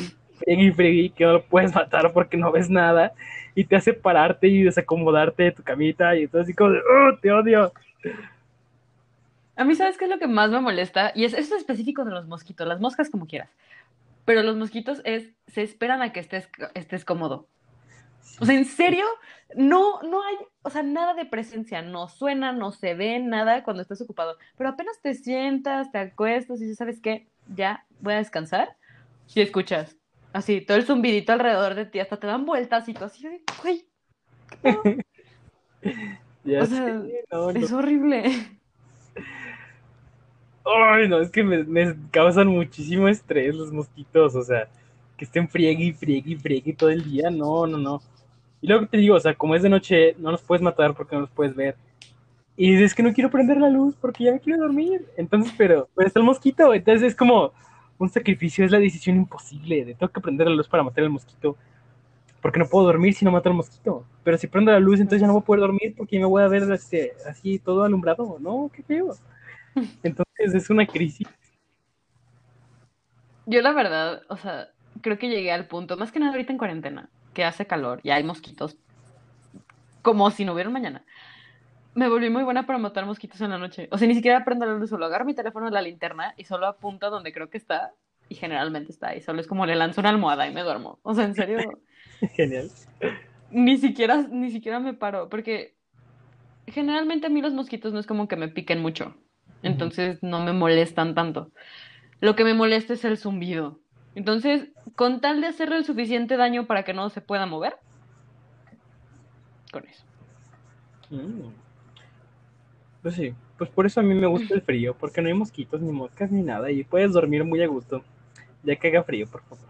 fregui, que no lo puedes matar porque no ves nada, y te hace pararte y desacomodarte de tu camita, y entonces así como ¡oh, te odio! A mí, ¿sabes qué es lo que más me molesta? Y es, eso es específico de los mosquitos, las moscas como quieras. Pero los mosquitos es, se esperan a que estés, estés cómodo. O sea, en serio, no, no hay, o sea, nada de presencia, no suena, no se ve nada cuando estás ocupado. Pero apenas te sientas, te acuestas y sabes qué, ya voy a descansar. Y escuchas así, todo el zumbidito alrededor de ti, hasta te dan vueltas y tú así de, güey, Ya O no, no. es horrible. Ay, no, es que me, me causan muchísimo estrés los mosquitos, o sea, que estén friegue y friegue y friegue todo el día, no, no, no. Y luego te digo, o sea, como es de noche, no los puedes matar porque no los puedes ver. Y es que no quiero prender la luz porque ya me quiero dormir. Entonces, pero, pero está el mosquito, entonces es como un sacrificio, es la decisión imposible de tengo que prender la luz para matar al mosquito. Porque no puedo dormir si no mato al mosquito. Pero si prendo la luz, entonces ya no voy a poder dormir porque me voy a ver este, así todo alumbrado. No, qué feo. Entonces es una crisis. Yo la verdad, o sea, creo que llegué al punto, más que nada ahorita en cuarentena, que hace calor y hay mosquitos, como si no hubiera un mañana. Me volví muy buena para matar mosquitos en la noche. O sea, ni siquiera prendo la luz, solo agarro mi teléfono de la linterna y solo apunto donde creo que está. Y generalmente está ahí. Solo es como le lanzo una almohada y me duermo. O sea, en serio, Genial. ni siquiera, ni siquiera me paro. Porque generalmente a mí los mosquitos no es como que me piquen mucho. Entonces no me molestan tanto. Lo que me molesta es el zumbido. Entonces, con tal de hacerle el suficiente daño para que no se pueda mover, con eso. Mm. Pues sí, pues por eso a mí me gusta el frío, porque no hay mosquitos ni moscas ni nada y puedes dormir muy a gusto, ya que haga frío, por favor.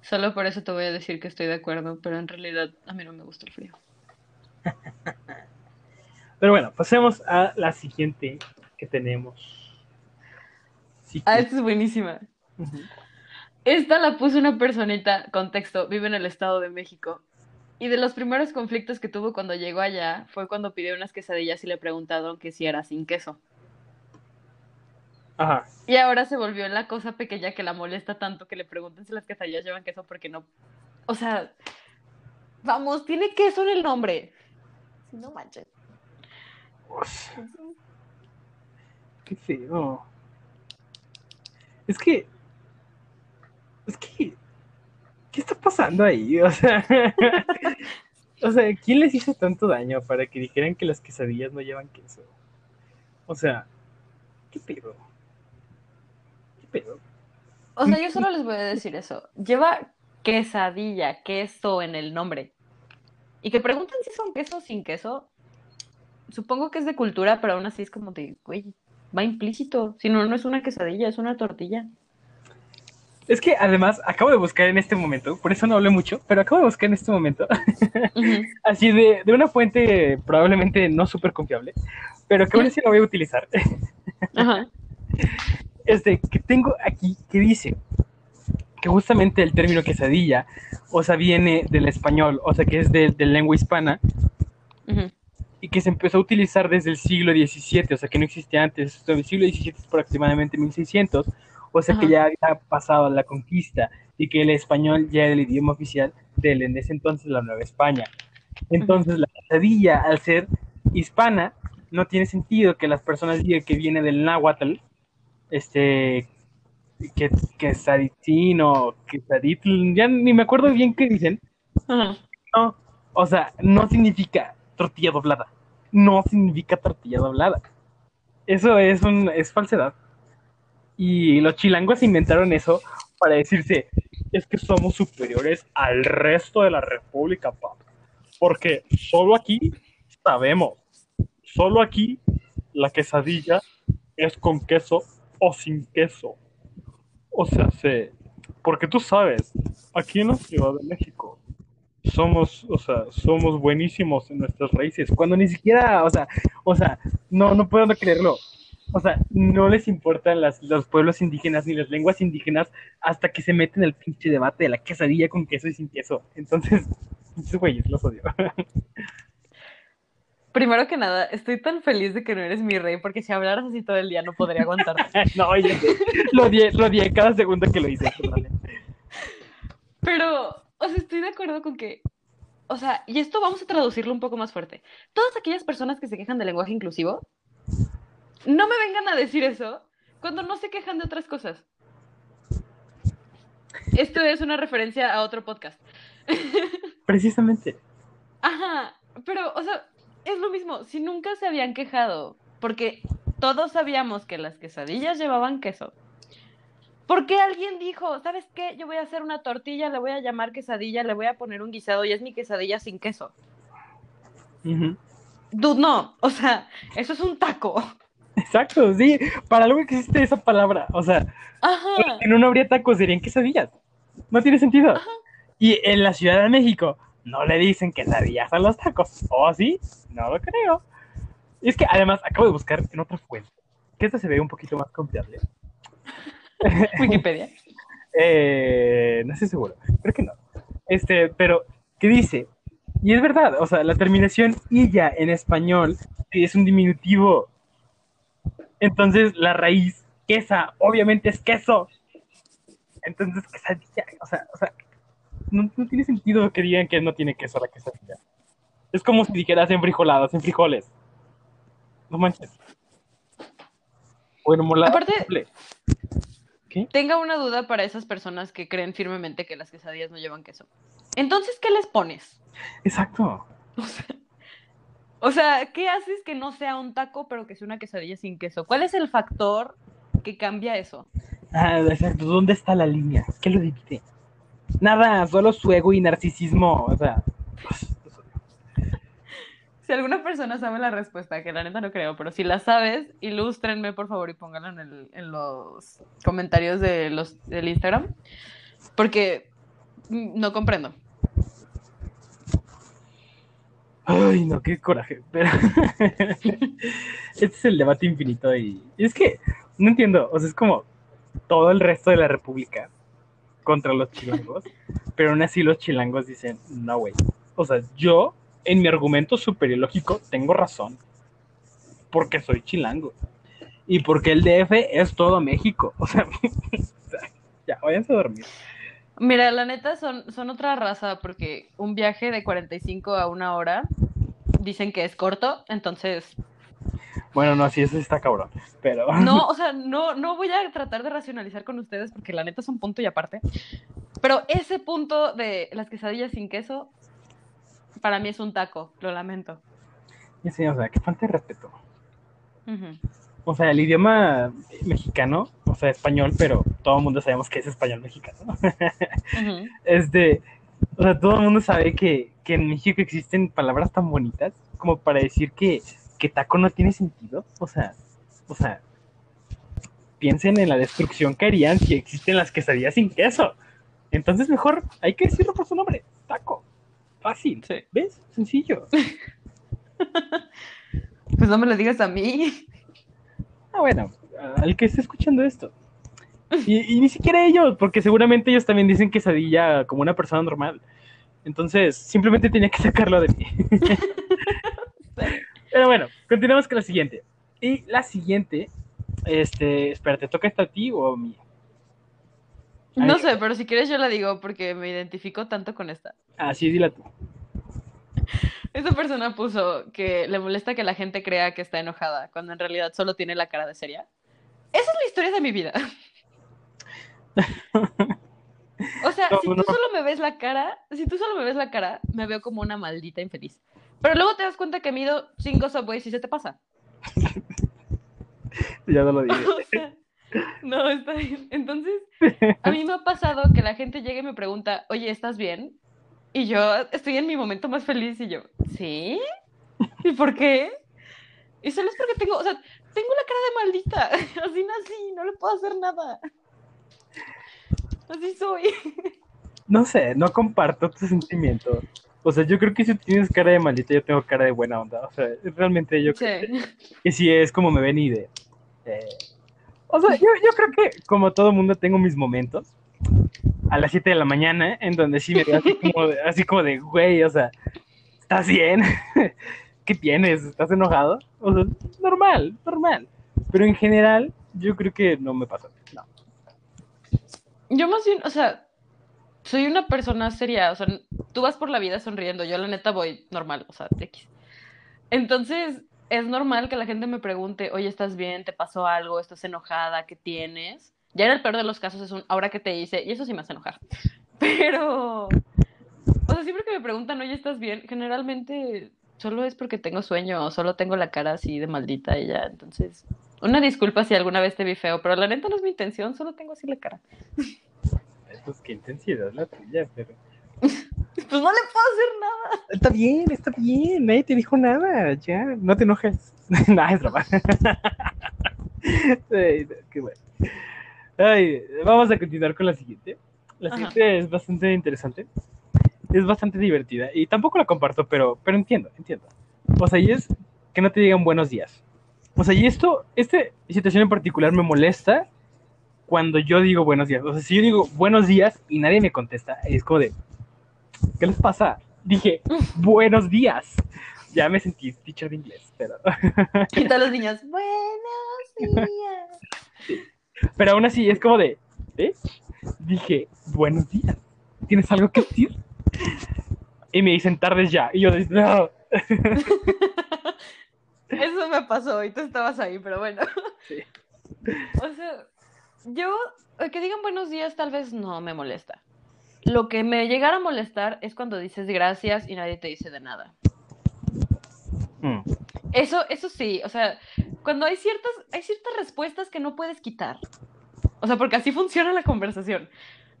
Solo por eso te voy a decir que estoy de acuerdo, pero en realidad a mí no me gusta el frío. Pero bueno, pasemos a la siguiente que tenemos. Sí, Ah, esta es buenísima. Esta la puso una personita, contexto, vive en el Estado de México. Y de los primeros conflictos que tuvo cuando llegó allá fue cuando pidió unas quesadillas y le preguntaron que si era sin queso. Ajá. Y ahora se volvió la cosa pequeña que la molesta tanto que le pregunten si las quesadillas llevan queso porque no. O sea, vamos, tiene queso en el nombre. No manches. Uf, qué feo. Es que. Es que. ¿Qué está pasando ahí? O sea. o sea, ¿quién les hizo tanto daño para que dijeran que las quesadillas no llevan queso? O sea, ¿qué pedo? ¿Qué pedo? O sea, yo solo les voy a decir eso. Lleva quesadilla, queso en el nombre. Y que pregunten si son queso o sin queso. Supongo que es de cultura, pero aún así es como de, güey, va implícito. Si no, no es una quesadilla, es una tortilla. Es que además acabo de buscar en este momento, por eso no hablé mucho, pero acabo de buscar en este momento, así de, de una fuente probablemente no súper confiable, pero que aún así la voy a utilizar. Ajá. este, que tengo aquí que dice que justamente el término quesadilla, o sea, viene del español, o sea, que es de, de lengua hispana, Ujú. Y que se empezó a utilizar desde el siglo XVII, o sea, que no existía antes, del siglo XVII es aproximadamente 1600, o sea, que ya había pasado la conquista, y que el español ya era el idioma oficial de en ese entonces la Nueva España. Entonces, la quesadilla, al ser hispana, no tiene sentido que las personas digan que viene del náhuatl, este, que quesaditín o quesaditl, ya ni me acuerdo bien qué dicen. Ajá. No, o sea, no significa tortilla doblada. No significa tortilla doblada. Eso es un es falsedad. Y los chilangos inventaron eso para decirse, es que somos superiores al resto de la República, papá. Porque solo aquí sabemos, solo aquí la quesadilla es con queso o sin queso. O sea, se, porque tú sabes, aquí en la Ciudad de México somos, o sea, somos buenísimos en nuestras raíces, cuando ni siquiera, o sea, o sea, no, no puedo creerlo. O sea, no les importan las, los pueblos indígenas ni las lenguas indígenas hasta que se meten en el pinche debate de la quesadilla con queso y sin queso. Entonces, esos güeyes los odio. Primero que nada, estoy tan feliz de que no eres mi rey, porque si hablaras así todo el día no podría aguantar. no, yo lo odié, lo odié cada segundo que lo hice. Pero, o sea, estoy de acuerdo con que, o sea, y esto vamos a traducirlo un poco más fuerte. Todas aquellas personas que se quejan del lenguaje inclusivo, no me vengan a decir eso cuando no se quejan de otras cosas. Esto es una referencia a otro podcast. Precisamente. Ajá, pero, o sea, es lo mismo, si nunca se habían quejado, porque todos sabíamos que las quesadillas llevaban queso. ¿Por qué alguien dijo, sabes qué? Yo voy a hacer una tortilla, le voy a llamar quesadilla, le voy a poner un guisado y es mi quesadilla sin queso? Dude, no, o sea, eso es un taco. Exacto, sí, para algo existe esa palabra, o sea, Ajá. en no habría tacos, serían quesadillas. No tiene sentido. Y en la Ciudad de México no le dicen quesadillas a los tacos. ¿O sí? No lo creo. Y es que además acabo de buscar en otra fuente, que esta se ve un poquito más confiable. Wikipedia. eh, no estoy seguro, creo que no. Este, pero, ¿qué dice? Y es verdad, o sea, la terminación illa en español es un diminutivo. Entonces, la raíz quesa, obviamente es queso. Entonces, quesadilla, o sea, o sea no, no, tiene sentido que digan que no tiene queso la quesadilla. Es como si dijeras en frijoladas, en frijoles. No manches. Bueno, molada. Aparte, ¿Qué? tenga una duda para esas personas que creen firmemente que las quesadillas no llevan queso. Entonces, ¿qué les pones? Exacto. O sea, o sea, ¿qué haces que no sea un taco, pero que sea una quesadilla sin queso? ¿Cuál es el factor que cambia eso? Ah, exacto. ¿Dónde está la línea? ¿Qué lo divide? Nada, solo su ego y narcisismo. O sea. Si alguna persona sabe la respuesta, que la neta no creo, pero si la sabes, ilústrenme por favor y pónganla en, el, en los comentarios de los, del Instagram. Porque no comprendo. Ay, no, qué coraje. Pero este es el debate infinito y, y es que no entiendo. O sea, es como todo el resto de la República contra los chilangos, pero aún así los chilangos dicen, no, güey. O sea, yo, en mi argumento superiológico, tengo razón. Porque soy chilango. Y porque el DF es todo México. O sea, ya, váyanse a dormir. Mira, la neta son, son otra raza porque un viaje de 45 a una hora dicen que es corto, entonces bueno, no, sí, eso está cabrón, pero... No, o sea, no, no voy a tratar de racionalizar con ustedes porque la neta es un punto y aparte. Pero ese punto de las quesadillas sin queso, para mí es un taco, lo lamento. Sí, o sea, que falta de respeto. Uh -huh. O sea, el idioma mexicano, o sea, español, pero todo el mundo sabemos que es español mexicano. uh -huh. Este, o sea, todo el mundo sabe que, que en México existen palabras tan bonitas como para decir que que taco no tiene sentido. O sea, o sea, piensen en la destrucción que harían si existen las quesadillas sin queso. Entonces mejor hay que decirlo por su nombre, taco. Fácil, sí. ¿ves? Sencillo. pues no me lo digas a mí. Ah, bueno, al que esté escuchando esto. Y, y, ni siquiera ellos, porque seguramente ellos también dicen quesadilla como una persona normal. Entonces, simplemente tenía que sacarlo de mí. Pero bueno, continuamos con la siguiente. Y la siguiente, este, espérate, ¿toca esta a ti o a mí? No sé, pero si quieres yo la digo porque me identifico tanto con esta. Ah, sí, dila tú. Esa persona puso que le molesta que la gente crea que está enojada cuando en realidad solo tiene la cara de seria. Esa es la historia de mi vida. O sea, no, si tú no. solo me ves la cara, si tú solo me ves la cara, me veo como una maldita infeliz. Pero luego te das cuenta que mido cinco subways y se te pasa. ya no lo dije. O sea, no, está bien. Entonces, a mí me ha pasado que la gente llegue y me pregunta, oye, ¿estás bien? Y yo estoy en mi momento más feliz y yo, ¿sí? ¿Y por qué? Y solo es porque tengo, o sea, tengo la cara de maldita. Así nací, no le puedo hacer nada. Así soy. No sé, no comparto tu sentimiento. O sea, yo creo que si tienes cara de maldita, yo tengo cara de buena onda. O sea, realmente yo creo que, que sí es como me ven y de. Eh, o sea, yo, yo creo que como todo mundo tengo mis momentos a las 7 de la mañana en donde sí me veo así como, de- así como de, güey, o sea, ¿estás bien? ¿Qué tienes? ¿Estás enojado? O sea, normal, normal. Pero en general, yo creo que no me pasa. No. Yo más bien, o sea, soy una persona seria, o sea, tú vas por la vida sonriendo, yo la neta voy normal, o sea, X. Entonces, es normal que la gente me pregunte, oye, ¿estás bien? ¿Te pasó algo? ¿Estás enojada? ¿Qué tienes? Ya en el peor de los casos es un, ahora que te hice, y eso sí me hace enojar. Pero, o sea, siempre que me preguntan, oye, ¿estás bien? Generalmente solo es porque tengo sueño o solo tengo la cara así de maldita y ya, entonces... Una disculpa si alguna vez te vi feo, pero la neta no es mi intención, solo tengo así la cara. Pues qué intensidad la tuya, pero... Pues no le puedo hacer nada. Está bien, está bien, nadie te dijo nada, ya, no te enojes. no, es broma. No, qué bueno. Ay, vamos a continuar con la siguiente. La Ajá. siguiente es bastante interesante. Es bastante divertida. Y tampoco la comparto, pero, pero entiendo, entiendo. O sea, y es que no te digan buenos días. O sea, y esto, esta situación en particular me molesta cuando yo digo buenos días. O sea, si yo digo buenos días y nadie me contesta, es como de, ¿qué les pasa? Dije, buenos días. Ya me sentí teacher de inglés, pero, Y todos los niños, buenos días. pero aún así es como de, ¿eh? Dije, buenos días. ¿Tienes algo que decir? Y me dicen tardes ya. Y yo, no. Eso me pasó y tú estabas ahí, pero bueno. Sí. O sea, yo, que digan buenos días tal vez no me molesta. Lo que me llegara a molestar es cuando dices gracias y nadie te dice de nada. Mm, Eso, eso sí, o sea, cuando hay ciertas, hay ciertas respuestas que no puedes quitar. O sea, porque así funciona la conversación.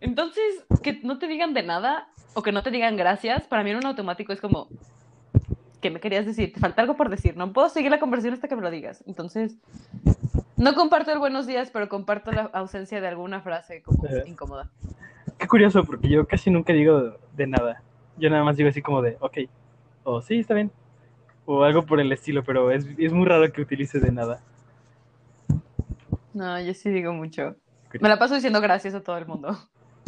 Entonces, que no te digan de nada o que no te digan gracias, para mí en un automático es como, ¿qué me querías decir? Te falta algo por decir. No puedo seguir la conversación hasta que me lo digas. Entonces, no comparto el buenos días, pero comparto la ausencia de alguna frase como Ajá. incómoda. Qué curioso, porque yo casi nunca digo de nada. Yo nada más digo así como de, ok, o sí, está bien. O algo por el estilo, pero es, es muy raro que utilice de nada. No, yo sí digo mucho. Me la paso diciendo gracias a todo el mundo.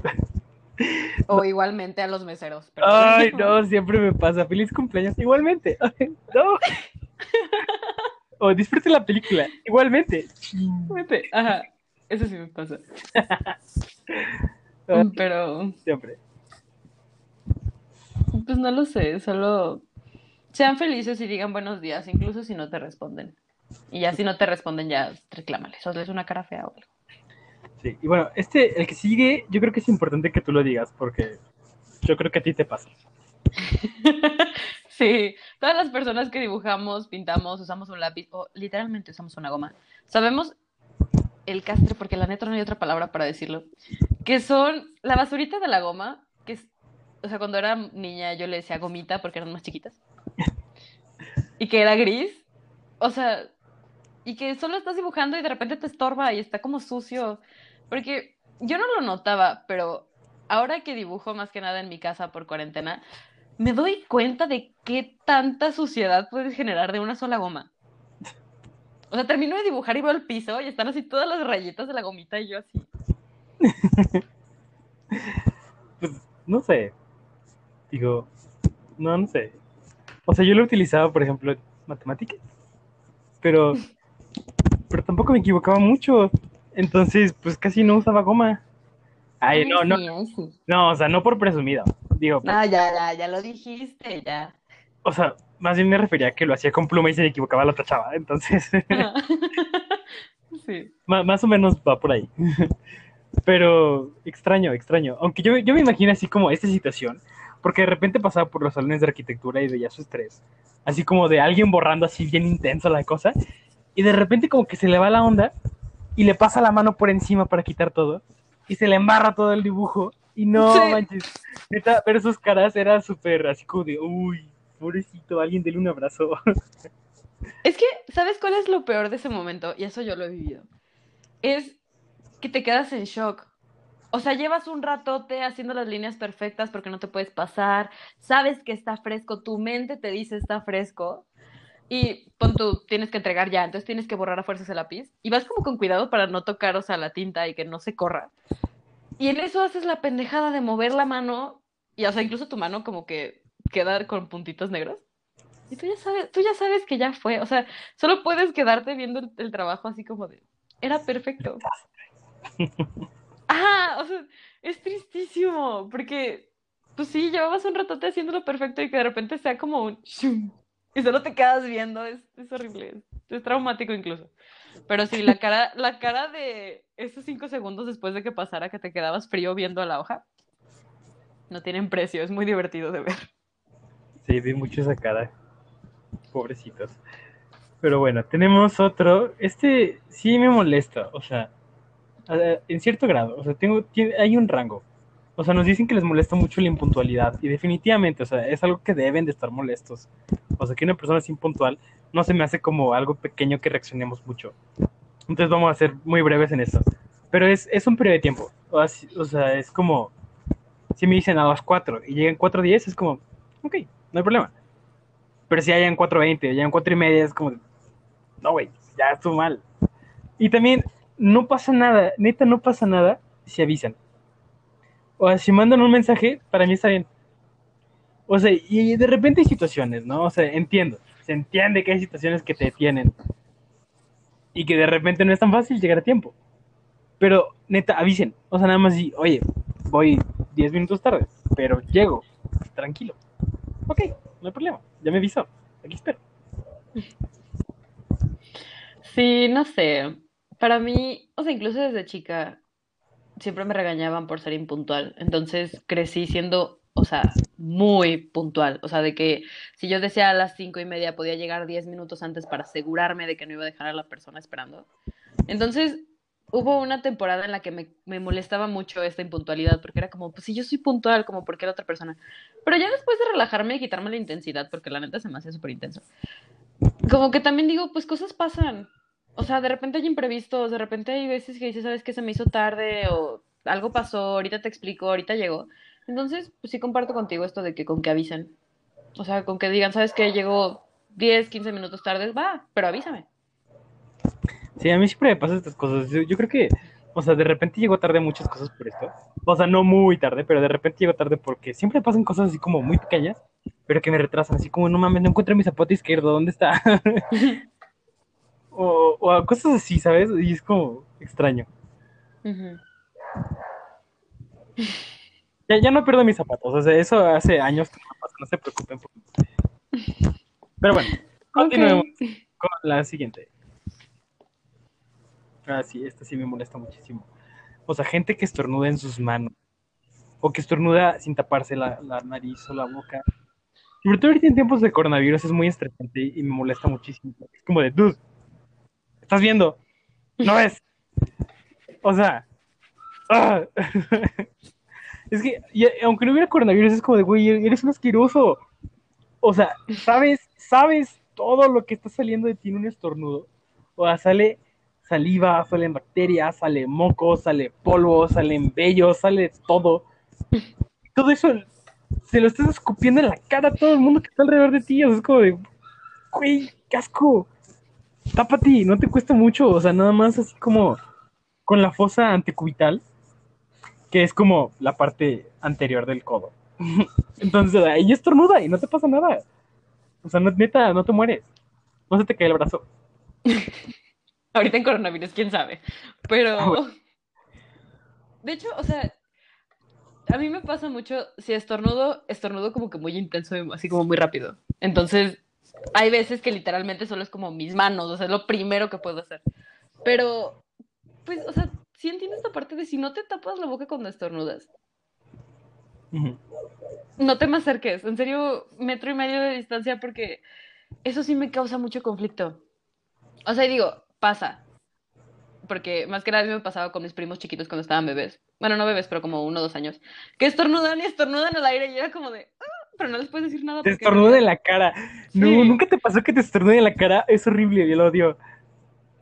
O igualmente a los meseros. pero- Ay, no, siempre me pasa. Feliz cumpleaños, igualmente. No. O disfrute la película, igualmente. Ajá, eso sí me pasa. Ah, Pero, Siempre. pues no lo sé, solo sean felices y digan buenos días, incluso si no te responden. Y ya si no te responden, ya reclámales, hazles una cara fea o algo. Sí, y bueno, este, el que sigue, yo creo que es importante que tú lo digas, porque yo creo que a ti te pasa. Sí, todas las personas que dibujamos, pintamos, usamos un lápiz o literalmente usamos una goma, sabemos el castre, porque la neta no hay otra palabra para decirlo, que son la basurita de la goma, que es, o sea, cuando era niña yo le decía gomita porque eran más chiquitas, y que era gris, o sea, y que solo estás dibujando y de repente te estorba y está como sucio, porque yo no lo notaba, pero ahora que dibujo más que nada en mi casa por cuarentena, me doy cuenta de qué tanta suciedad puedes generar de una sola goma. O sea, termino de dibujar y veo el piso y están así todas las rayitas de la gomita y yo así. Pues, no sé. Digo, no, no sé. O sea, yo lo utilizaba, por ejemplo, en matemáticas, pero, pero tampoco me equivocaba mucho. Entonces, pues casi no usaba goma. Ay, no, no, Sí, ay, sí. no, o sea, no por presumido. Digo, No, ya, ya, ya lo dijiste, ya. o sea, más bien me refería a que lo hacía con pluma y se equivocaba la tachaba. Entonces, Sí. Má- más o menos va por ahí. Pero extraño, extraño. Aunque yo, yo me imagino así como esta situación, porque de repente pasaba por los salones de arquitectura y veía su estrés, así como de alguien borrando así bien intenso la cosa, y de repente como que se le va la onda y le pasa la mano por encima para quitar todo, y se le embarra todo el dibujo, y no Sí. manches, neta, ver sus caras era súper así como de, uy, pobrecito, alguien dele un abrazo. Es que, ¿sabes cuál es lo peor de ese momento? Y eso yo lo he vivido. Es que te quedas en shock. O sea, llevas un ratote haciendo las líneas perfectas porque no te puedes pasar, sabes que está fresco, tu mente te dice está fresco, y pon tú, tienes que entregar ya, entonces tienes que borrar a fuerzas el lápiz y vas como con cuidado para no tocar, o sea, la tinta y que no se corra. Y en eso haces la pendejada de mover la mano y, o sea, incluso tu mano como que queda con puntitos negros. Y tú ya sabes, tú ya sabes que ya fue, o sea, solo puedes quedarte viendo el, trabajo así como de, era perfecto. Ah, o sea, es tristísimo, porque, pues sí, llevabas un ratote haciéndolo perfecto y que de repente sea como un y solo te quedas viendo, es, es horrible, es traumático incluso. Pero sí, la cara, la cara de esos cinco segundos después de que pasara que te quedabas frío viendo a la hoja, no tienen precio, es muy divertido de ver. Sí, vi mucho esa cara. Pobrecitos. Pero bueno, tenemos otro. Este sí me molesta, o sea, en cierto grado. O sea, tengo, tiene- hay un rango. O sea, nos dicen que les molesta mucho la impuntualidad. Y definitivamente, o sea, es algo que deben de estar molestos. O sea, que una persona es impuntual no se me hace como algo pequeño que reaccionemos mucho. Entonces vamos a ser muy breves en eso. Pero es, es un periodo de tiempo. O sea, es como, si me dicen a las 4 y llegan 4.10, es como, ok, no hay problema. Pero si hayan 4.20, llegan 4 y media, es como, no, güey, ya estuvo mal. Y también, no pasa nada, neta, no pasa nada si avisan. O sea, si mandan un mensaje, para mí está bien. O sea, y de repente hay situaciones, ¿no? O sea, entiendo. Se entiende que hay situaciones que te detienen. Y que de repente no es tan fácil llegar a tiempo. Pero, neta, avisen. O sea, nada más di, oye, voy 10 minutos tarde, pero llego. Tranquilo. Ok, no hay problema. Ya me avisó. Aquí espero. Sí, no sé. Para mí, o sea, incluso desde chica, siempre me regañaban por ser impuntual. Entonces crecí siendo, o sea, muy puntual. O sea, de que si yo decía a las cinco y media podía llegar diez minutos antes para asegurarme de que no iba a dejar a la persona esperando. Entonces hubo una temporada en la que me, me molestaba mucho esta impuntualidad, porque era como, pues si yo soy puntual, como por qué la otra persona. Pero ya después de relajarme y quitarme la intensidad, porque la neta se me hacía súper intenso, como que también digo, pues cosas pasan. O sea, de repente hay imprevistos, de repente hay veces que dices, ¿sabes qué? Se me hizo tarde o algo pasó, ahorita te explico, ahorita llegó. Entonces, pues sí comparto contigo esto de que con que avisen. O sea, con que digan, ¿sabes qué? Llegó 10, 15 minutos tarde, va, pero avísame. Sí, a mí siempre me pasan estas cosas. Yo, yo creo que, o sea, de repente llego tarde a muchas cosas por esto. O sea, no muy tarde, pero de repente llego tarde porque siempre pasan cosas así como muy pequeñas, pero que me retrasan. Así como, no mames, no encuentro mi zapato izquierdo, ¿dónde está? o, o a cosas así, ¿sabes? Y es como extraño. Ujú. Ya, ya no pierdo mis zapatos, o sea, eso hace años que no pasa, no se preocupen. por. Pero bueno, continuemos Ok. con la siguiente. Ah, sí, esta sí me molesta muchísimo. O sea, gente que estornuda en sus manos. O que estornuda sin taparse la, la nariz o la boca. Sobre todo ahorita en tiempos de coronavirus es muy estresante y me molesta muchísimo. Es como de, dude, ¿estás viendo? ¿No ves? O sea, ah. es que y- aunque no hubiera coronavirus es como de, güey, eres un asqueroso. O sea, sabes, sabes todo lo que está saliendo de ti en un estornudo. O sea, sale saliva, salen bacterias, sale moco, sale polvo, salen vellos, sale todo. Todo eso se lo estás escupiendo en la cara a todo el mundo que está alrededor de ti. O sea, es como de, güey, qué asco. Tápate, no te cuesta mucho. O sea, nada más así como con la fosa antecubital, que es como la parte anterior del codo. Entonces ahí estornuda y no te pasa nada. O sea, no- neta, no te mueres. No se te cae el brazo. Ahorita en coronavirus, quién sabe. Pero. Ah, bueno. De hecho, o sea, a mí me pasa mucho, si estornudo, estornudo como que muy intenso, así como muy rápido. Entonces, hay veces que literalmente solo es como mis manos, o sea, es lo primero que puedo hacer. Pero, pues, o sea, sí entiendo esta parte de si no te tapas la boca cuando estornudas, no te me acerques. En serio, metro y medio de distancia porque eso sí me causa mucho conflicto. O sea, y digo, pasa. Porque más que nada a mí me pasaba con mis primos chiquitos cuando estaban bebés. Bueno, no bebés, pero como uno o dos años. Que estornudan y estornudan al aire y era como de... "Ah", pero no les puedes decir nada. Te estornuda en la cara. No, nunca te pasó que te estornude en la cara. Es horrible, yo lo odio.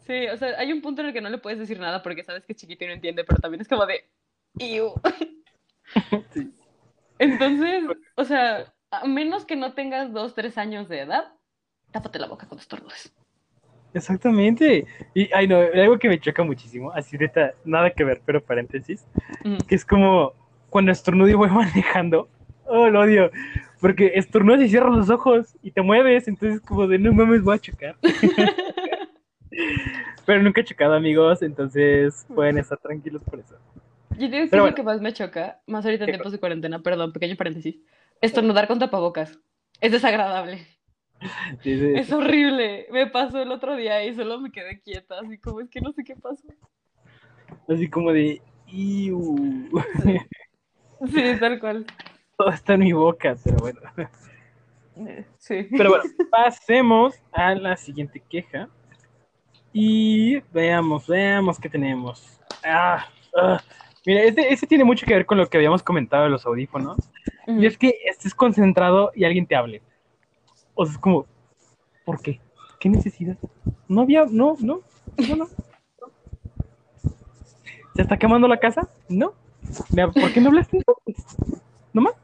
Sí, o sea, hay un punto en el que no le puedes decir nada porque sabes que es chiquito y no entiende, pero también es como de... "Iu". Sí. Entonces, o sea, a menos que no tengas dos, tres años de edad, tápate la boca cuando estornudes. Exactamente. Y, ay, no, algo que me choca muchísimo, así de nada que ver, pero paréntesis, Mm. que es como cuando estornudo y voy manejando. Oh, lo odio. Porque estornudas y cierras los ojos y te mueves, entonces como de no mames, voy a chocar. pero nunca he chocado, amigos, entonces pueden estar tranquilos por eso. Yo digo que bueno. lo que más me choca, más ahorita en ¿Qué tiempos de cuarentena, perdón, pequeño paréntesis. Estornudar con tapabocas. Es desagradable. Sí, sí. Es horrible. Me pasó el otro día y solo me quedé quieta, así como es que no sé qué pasó. Así como de, "Iu". Sí, tal cual. Todo está en mi boca, pero bueno. Sí. Pero bueno, pasemos a la siguiente queja. Y veamos, veamos qué tenemos. Ah, ah. Mira, este, este tiene mucho que ver con lo que habíamos comentado de los audífonos. Y es que estés concentrado y alguien te hable. O sea, es como, ¿por qué? ¿Qué necesidad? No había, no, no, no, no. ¿Se está quemando la casa? No. ¿Por qué me hablaste? ¿No más?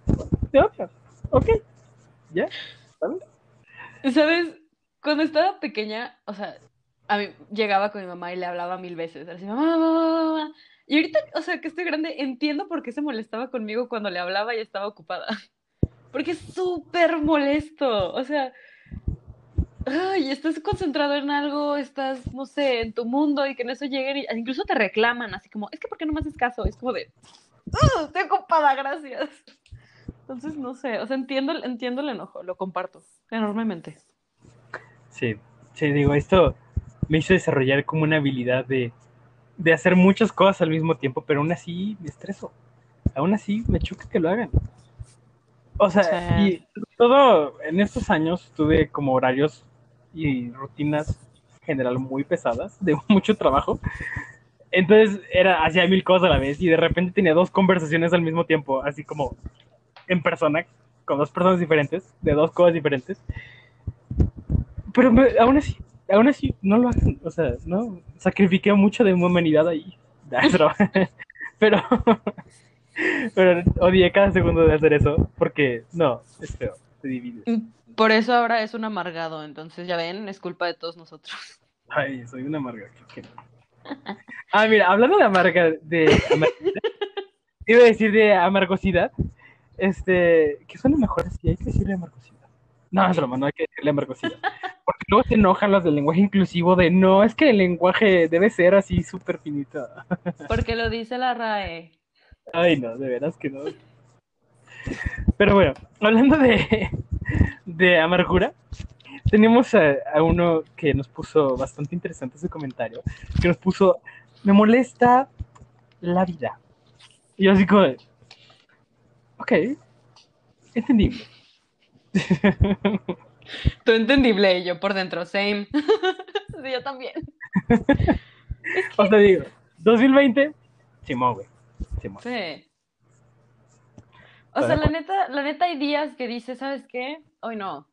¿De otra? Ok. ¿Ya? ¿Sabes? ¿Sabes? Cuando estaba pequeña, o sea, a mí llegaba con mi mamá y le hablaba mil veces. Así, mamá, mamá, mamá, mamá". Y ahorita, o sea, que estoy grande, entiendo por qué se molestaba conmigo cuando le hablaba y estaba ocupada. Porque es súper molesto. O sea, ay, estás concentrado en algo, estás, no sé, en tu mundo y que en eso lleguen y incluso te reclaman, así como, es que ¿por qué no me haces caso? Es como de, "Ah, estoy ocupada, gracias. Entonces, no sé, o sea, entiendo, el- entiendo el enojo, lo comparto enormemente. Sí, sí, digo, esto me hizo desarrollar como una habilidad de, de hacer muchas cosas al mismo tiempo, pero aún así me estreso. Aún así me choca que lo hagan. O sea, Sí. y todo en estos años tuve como horarios y rutinas en general muy pesadas, de mucho trabajo. Entonces era, hacía mil cosas a la vez y de repente tenía dos conversaciones al mismo tiempo, así como en persona, con dos personas diferentes, de dos cosas diferentes. Pero me- aún así, aún así, no lo hagan. O sea, no, sacrifiqué mucho de mi humanidad ahí. Ah, Pero, pero, pero odié cada segundo de hacer eso, porque no, es feo, te divide. Por eso ahora es un amargado, entonces ya ven, es culpa de todos nosotros. Ay, soy amarga. que no. Ah, mira, hablando de amarga, de amargosidad, iba a decir de amargosidad, este, que suena mejor así, hay que decirle amargosidad. No, es broma, no hay que decirle amargosidad. Porque luego se enojan los del lenguaje inclusivo de, no, es que el lenguaje debe ser así súper finito. Porque lo dice la RAE. Ay, no, de veras que no. Pero bueno, hablando de, de amargura, tenemos a, a uno que nos puso bastante interesante su comentario, que nos puso, me molesta la vida. Y yo así como, ok, entendible. Tú entendible, y yo por dentro, same. sí, yo también. O sea, digo, 2020, Simón, güey. Simón. Sí. O sea, la neta, la neta hay días que dices, ¿sabes qué? Hoy no.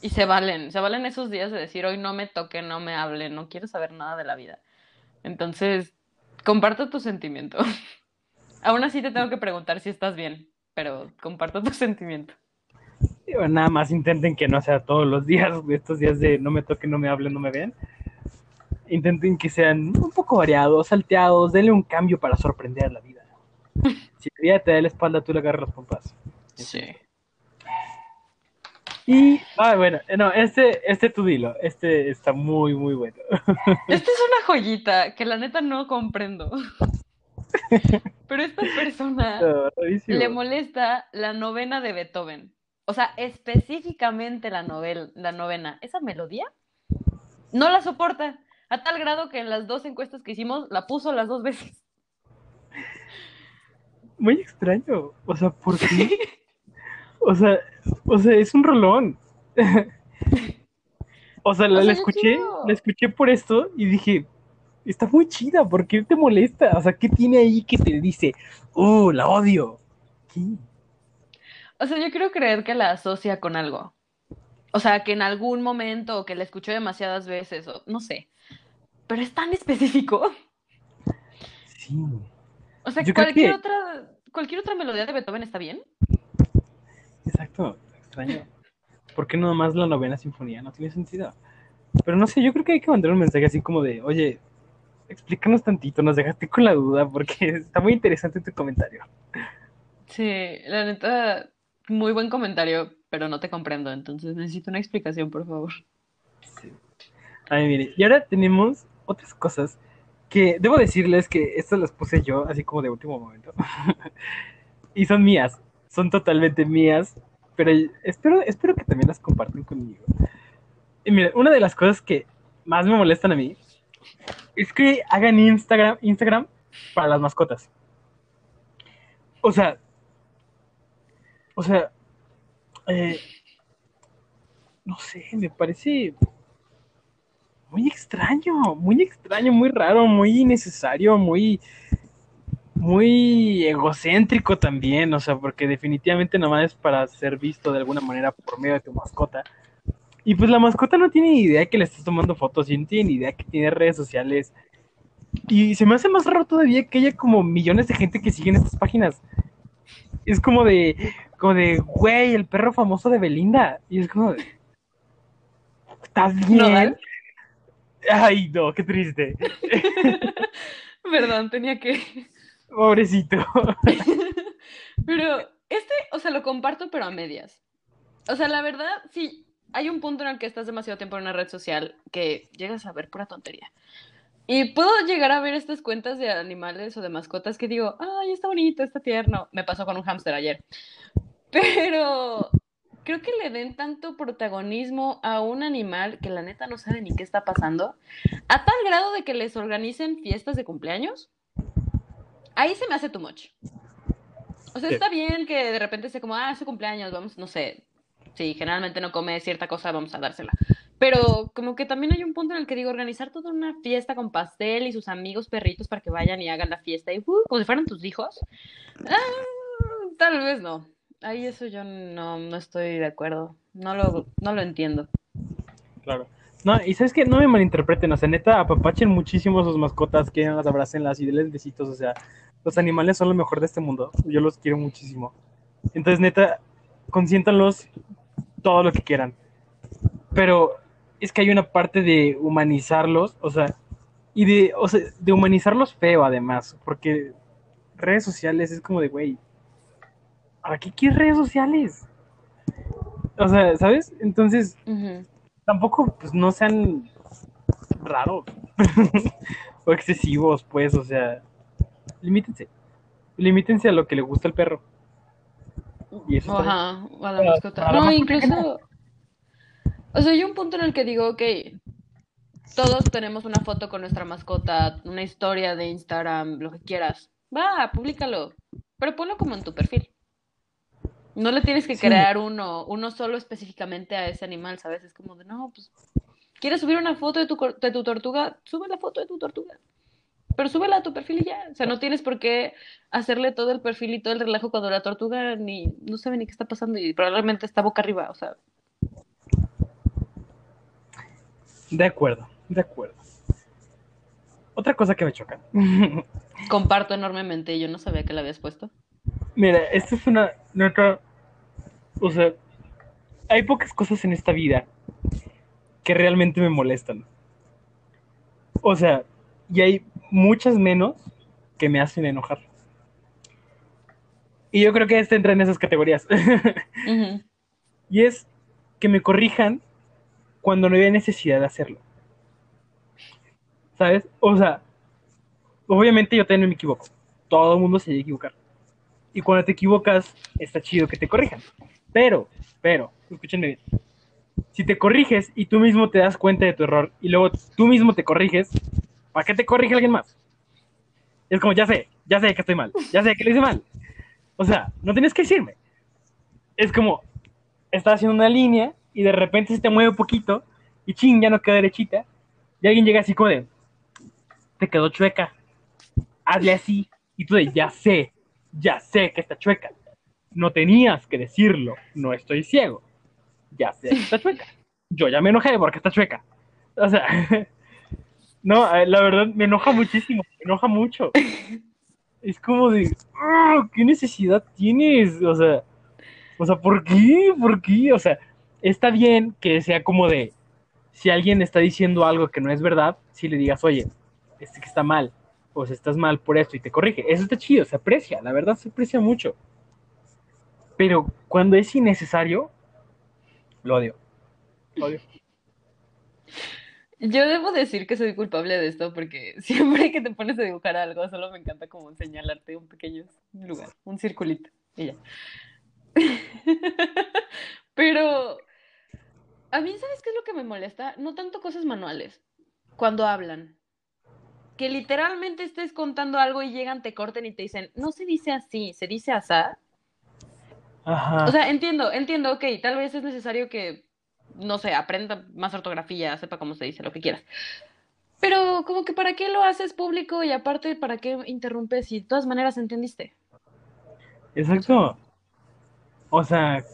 Y se valen, se valen esos días de decir, hoy no me toque, no me hable, no quiero saber nada de la vida. Entonces, comparto tu sentimiento. Aún así te tengo que preguntar si estás bien, pero comparto tu sentimiento. Digo, nada más intenten que no sea todos los días, estos días de no me toquen, no me hablen, no me vean. Intenten que sean un poco variados, salteados, denle un cambio para sorprender a la vida. Si la vida te da la espalda, tú le agarras las pompas. Sí. Y, ah, bueno, no, este, este tú dilo, este está muy, muy bueno. Esta es una joyita que la neta no comprendo. Pero esta persona le molesta la novena de Beethoven. O sea, específicamente la, novel, la novena. Esa melodía no la soporta. A tal grado que en las dos encuestas que hicimos la puso las dos veces. Muy extraño. O sea, ¿por qué? O sea, o sea, es un rolón. O sea, la, O sea, la yo escuché, la escuché por esto y dije, está muy chida, ¿por qué te molesta? O sea, ¿qué tiene ahí que te dice, oh, la odio? ¿Qué? O sea, yo quiero creer que la asocia con algo. O sea, que en algún momento, o que la escuchó demasiadas veces, o no sé. Pero es tan específico. Sí. O sea, Yo cualquier que- otra, cualquier otra melodía de Beethoven está bien. Exacto, extraño. ¿por qué no más la novena sinfonía? No tiene sentido. Pero no sé, yo creo que hay que mandar un mensaje así como de, oye, explícanos tantito, nos dejaste con la duda porque está muy interesante tu comentario. Sí, la neta, muy buen comentario, pero no te comprendo, entonces necesito una explicación, por favor. Sí. Ay, mire, y ahora tenemos otras cosas que debo decirles que estas las puse yo así como de último momento. y son mías, son totalmente mías, pero espero, espero que también las compartan conmigo. Y mira, una de las cosas que más me molestan a mí es que hagan Instagram, Instagram para las mascotas. O sea, o sea, eh, no sé, me parece muy extraño, muy extraño, muy raro, muy innecesario, muy, muy egocéntrico también, o sea, porque definitivamente nomás es para ser visto de alguna manera por medio de tu mascota. Y pues la mascota no tiene ni idea que le estás tomando fotos y no tiene ni idea que tiene redes sociales. Y se me hace más raro todavía que haya como millones de gente que siguen estas páginas. Es como de, como de, güey, el perro famoso de Belinda. Y es como de, ¿estás bien? Ay, no, qué triste. Perdón, tenía que. Pobrecito. pero este, o sea, lo comparto, pero a medias. O sea, la verdad, sí, hay un punto en el que estás demasiado tiempo en una red social que llegas a ver pura tontería. Y puedo llegar a ver estas cuentas de animales o de mascotas que digo, ay, está bonito, está tierno. Me pasó con un hámster ayer. Pero creo que le den tanto protagonismo a un animal que la neta no sabe ni qué está pasando, a tal grado de que les organicen fiestas de cumpleaños. Ahí se me hace too much. O sea, está bien que de repente sea como, ah, es su cumpleaños, vamos, no sé. Si generalmente no come cierta cosa, vamos a dársela. Pero como que también hay un punto en el que digo, organizar toda una fiesta con pastel y sus amigos perritos para que vayan y hagan la fiesta y uh, como si fueran tus hijos. Ah, tal vez no. Ahí eso yo no, no estoy de acuerdo. No lo, no lo entiendo. Claro. No, y sabes que no me malinterpreten, o sea, neta, apapachen muchísimo sus mascotas, que las abracenlas y denles besitos, o sea, los animales son lo mejor de este mundo, yo los quiero muchísimo. Entonces, neta, consiéntanlos todo lo que quieran. Pero es que hay una parte de humanizarlos, o sea, y de, o sea, de humanizarlos feo además, porque redes sociales es como de, güey, ¿para qué quieres redes sociales? O sea, ¿sabes? Entonces, tampoco, pues, no sean raros o excesivos, pues, o sea, limítense. Limítense a lo que le gusta al perro. Y eso Ajá, a la mascota. No, incluso, o sea, hay un punto en el que digo, ok, todos tenemos una foto con nuestra mascota, una historia de Instagram, lo que quieras. Va, públicalo, pero ponlo como en tu perfil. No le tienes que crear uno, uno solo específicamente a ese animal, ¿sabes? Es como de, no, pues, ¿quieres subir una foto de tu, de tu tortuga? Sube la foto de tu tortuga. Pero súbela a tu perfil y ya. O sea, no tienes por qué hacerle todo el perfil y todo el relajo cuando la tortuga ni no sabe ni qué está pasando y probablemente está boca arriba, o sea. De acuerdo, de acuerdo. Otra cosa que me choca. Comparto enormemente, yo no sabía que la habías puesto. Mira, esta es una nota o sea, hay pocas cosas en esta vida que realmente me molestan. O sea, y hay muchas menos que me hacen enojar. Y yo creo que este entra en esas categorías. Y es que me corrijan cuando no hay necesidad de hacerlo. ¿Sabes? O sea, obviamente yo también me equivoco. Todo el mundo se debe equivocar. Y cuando te equivocas, está chido que te corrijan. Pero, pero, escúchenme bien. Si te corriges y tú mismo te das cuenta de tu error y luego tú mismo te corriges, ¿para qué te corrige alguien más? Es como, ya sé, ya sé que estoy mal, ya sé que lo hice mal. O sea, no tienes que decirme. Es como, estás haciendo una línea y de repente se te mueve un poquito y ching, ya no queda derechita. Y alguien llega así como de, te quedó chueca, hazle así. Y tú de, ya sé, ya sé que está chueca no tenías que decirlo, no estoy ciego. Ya sé que está chueca. Yo ya me enojé porque está chueca. O sea, no, eh, la verdad me enoja muchísimo, me enoja mucho. Es como de, ¿qué necesidad tienes? O sea, o sea, ¿por qué? ¿Por qué? O sea, está bien que sea como de, si alguien está diciendo algo que no es verdad, si le digas, oye, este que está mal, o si estás mal por esto y te corrige. Eso está chido, se aprecia, la verdad se aprecia mucho. Pero cuando es innecesario, lo odio. Lo odio. Yo debo decir que soy culpable de esto porque siempre que te pones a dibujar algo, solo me encanta como señalarte un pequeño lugar, un circulito, y ya. Pero a mí, ¿sabes qué es lo que me molesta? No tanto cosas manuales, cuando hablan. Que literalmente estés contando algo y llegan, te corten y te dicen, no se dice así, se dice asá. Ajá. O sea, entiendo, entiendo, ok, tal vez es necesario que, no sé, aprenda más ortografía, sepa cómo se dice, lo que quieras. Pero como que para qué lo haces público y aparte para qué interrumpes y de todas maneras entendiste. Exacto. O sea,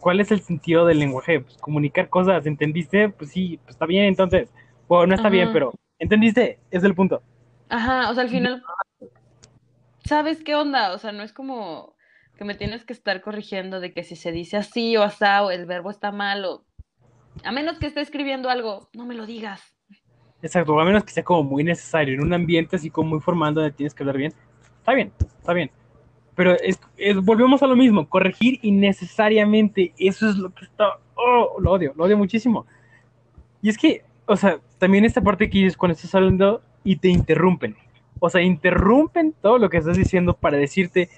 ¿cuál es el sentido del lenguaje? Pues comunicar cosas, ¿entendiste? Pues sí, pues está bien entonces. O no está bien, pero ¿entendiste? Es el punto. Ajá, o sea, al final, ¿sabes qué onda? O sea, no es como que me tienes que estar corrigiendo de que si se dice así o asá o el verbo está mal o... A menos que esté escribiendo algo, no me lo digas. Exacto, a menos que sea como muy necesario, en un ambiente así como muy formal donde tienes que hablar bien. Está bien, está bien. Pero es, es- volvemos a lo mismo, corregir innecesariamente, eso es lo que está... Oh, lo odio, lo odio muchísimo. Y es que, o sea, también esta parte que es cuando estás hablando y te interrumpen. O sea, interrumpen todo lo que estás diciendo para decirte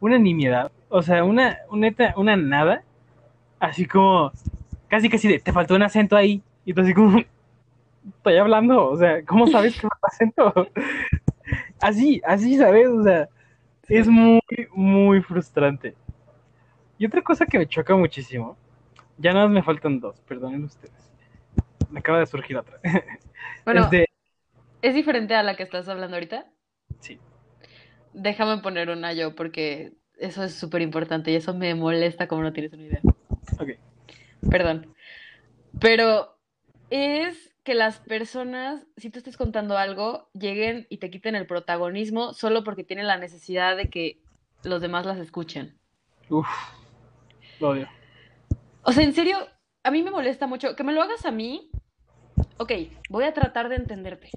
una nimiedad, o sea, una, una, una nada, así como, casi casi de, te faltó un acento ahí, y tú así como, estoy hablando, o sea, ¿cómo sabes que falta acento? Así, así, ¿sabes? O sea, es muy, muy frustrante. Y otra cosa que me choca muchísimo, ya nada más me faltan dos, perdonen ustedes. Me acaba de surgir otra. Bueno, Es de, ¿es diferente a la que estás hablando ahorita? sí, Déjame poner una yo porque eso es súper importante y eso me molesta como no tienes una idea. ok. Perdón. Pero es que las personas, si tú estás contando algo, lleguen y te quiten el protagonismo solo porque tienen la necesidad de que los demás las escuchen. Uf, lo odio. O sea, en serio, a mí me molesta mucho que me lo hagas a mí. Ok, voy a tratar de entenderte.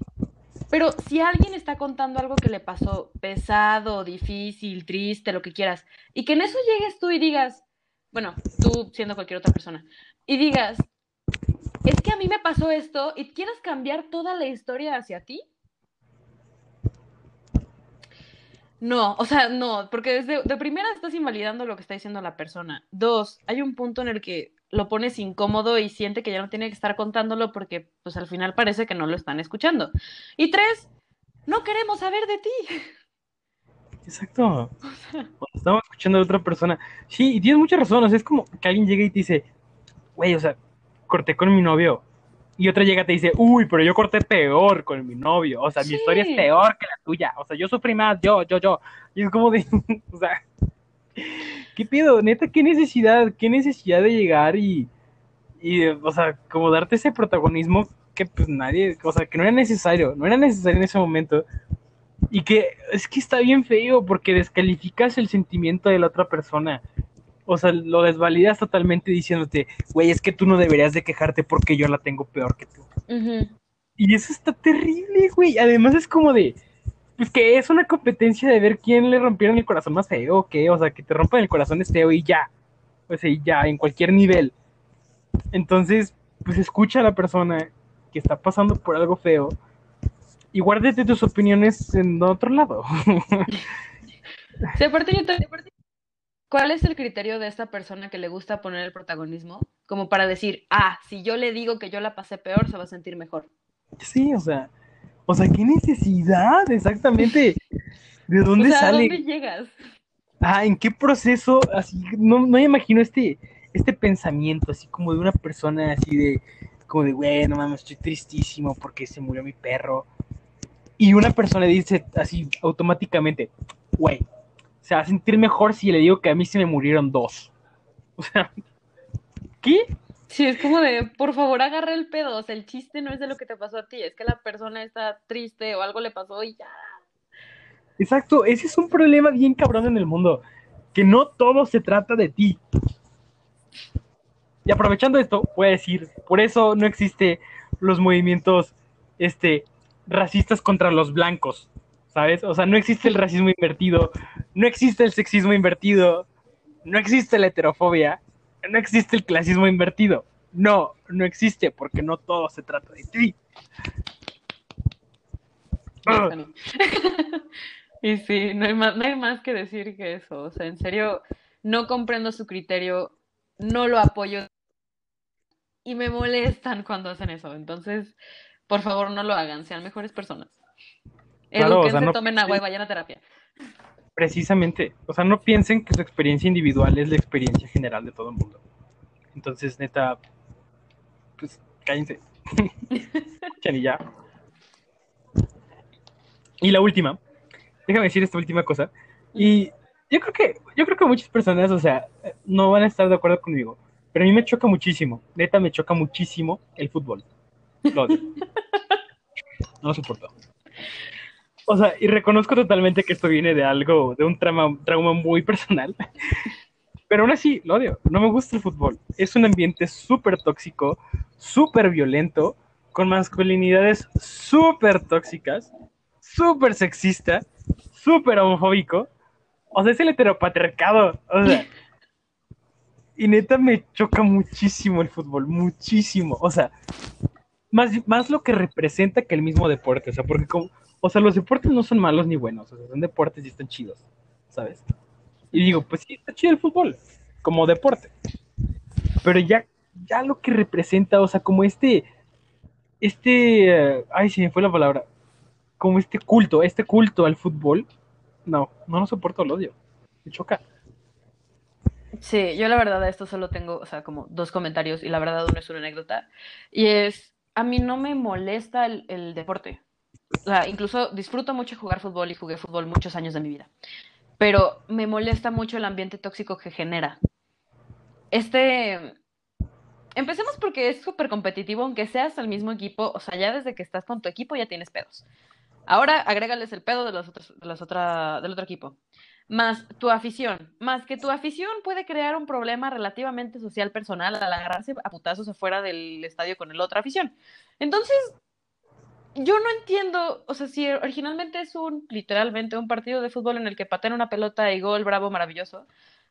Pero si alguien está contando algo que le pasó pesado, difícil, triste, lo que quieras, y que en eso llegues tú y digas, bueno, tú siendo cualquier otra persona, y digas, es que a mí me pasó esto y quieras cambiar toda la historia hacia ti. No, o sea, no, porque desde de primera estás invalidando lo que está diciendo la persona. Dos, hay un punto en el que lo pones incómodo y siente que ya no tiene que estar contándolo porque pues al final parece que no lo están escuchando. Y tres, no queremos saber de ti. Exacto. Cuando estamos escuchando a otra persona. Sí, y tienes mucha razón. O sea, es como que alguien llega y te dice, güey, o sea, corté con mi novio. Y otra llega y te dice, uy, pero yo corté peor con mi novio. O sea, mi historia es peor que la tuya. O sea, yo sufrí más, yo, yo, yo. Y es como de, o sea, ¿qué pido? Neta, ¿qué necesidad? ¿Qué necesidad de llegar y, y, o sea, como darte ese protagonismo que pues nadie, o sea, que no era necesario, no era necesario en ese momento. Y que es que está bien feo porque descalificas el sentimiento de la otra persona. O sea, lo desvalidas totalmente diciéndote, güey, es que tú no deberías de quejarte porque yo la tengo peor que tú. Y eso está terrible, güey. Además es como de, pues que es una competencia de ver quién le rompieron el corazón más feo o qué. O sea, que te rompan el corazón es feo y ya. O sea, y ya, en cualquier nivel. Entonces, pues escucha a la persona que está pasando por algo feo y guárdate tus opiniones en otro lado. Sí, aparte yo te- ¿Cuál es el criterio de esta persona que le gusta poner el protagonismo? Como para decir, ah, si yo le digo que yo la pasé peor, se va a sentir mejor. Sí, o sea, o sea, qué necesidad exactamente. ¿De dónde o sea, ¿a sale? dónde llegas? Ah, ¿en qué proceso? Así, no, no me imagino este, este pensamiento, así como de una persona así de, como de, güey, no mames, estoy tristísimo porque se murió mi perro. Y una persona dice así automáticamente, güey, se va a sentir mejor si le digo que a mí se me murieron dos. O sea, ¿qué? Sí, es como de, por favor, agarra el pedo. O sea, el chiste no es de lo que te pasó a ti, es que la persona está triste o algo le pasó y ya. Exacto, ese es un problema bien cabrón en el mundo, que no todo se trata de ti. Y aprovechando esto, voy a decir, por eso no existe los movimientos este, racistas contra los blancos, ¿sabes? O sea, no existe el racismo invertido, no existe el sexismo invertido, no existe la heterofobia, no existe el clasismo invertido. No, no existe porque no todo se trata de ti. y sí, no hay, más, no hay más que decir que eso. O sea, en serio, no comprendo su criterio, no lo apoyo y me molestan cuando hacen eso. Entonces, por favor, no lo hagan, sean mejores personas. Claro, o sea, Eduquense, no- tomen agua y vayan a terapia. Precisamente, o sea, no piensen que su experiencia individual es la experiencia general de todo el mundo. Entonces, neta, pues cállense. Y ya. Y la última, déjame decir esta última cosa. Y yo creo que, yo creo que muchas personas, o sea, no van a estar de acuerdo conmigo. Pero a mí me choca muchísimo, neta me choca muchísimo el fútbol. Lo odio. No lo soporto. O sea, y reconozco totalmente que esto viene de algo, de un trauma, trauma muy personal. Pero aún así, lo odio. No me gusta el fútbol. Es un ambiente súper tóxico, súper violento, con masculinidades súper tóxicas, súper sexista, súper homofóbico. O sea, es el heteropatriarcado. O sea. Y neta me choca muchísimo el fútbol, muchísimo. O sea, más, más lo que representa que el mismo deporte. O sea, porque como, o sea, los deportes no son malos ni buenos, o sea, son deportes y están chidos, ¿sabes? Y digo, pues sí, está chido el fútbol, como deporte. Pero ya, ya lo que representa, o sea, como este, este, ay, se me fue la palabra, como este culto, este culto al fútbol, no, no lo soporto, lo odio, me choca. Sí, yo la verdad esto solo tengo, o sea, como dos comentarios y la verdad uno es una anécdota. Y es, a mí no me molesta el, deporte. O sea, incluso disfruto mucho jugar fútbol y jugué fútbol muchos años de mi vida. Pero me molesta mucho el ambiente tóxico que genera. Este... Empecemos porque es súper competitivo, aunque seas el mismo equipo, o sea, ya desde que estás con tu equipo ya tienes pedos. Ahora agrégales el pedo de los otros, de los otra, del otro equipo más tu afición, más que tu afición puede crear un problema relativamente social personal al agarrarse a putazos afuera del estadio con el otra afición. Entonces, yo no entiendo, o sea, si originalmente es un, literalmente, un partido de fútbol en el que patean una pelota y gol, bravo, maravilloso,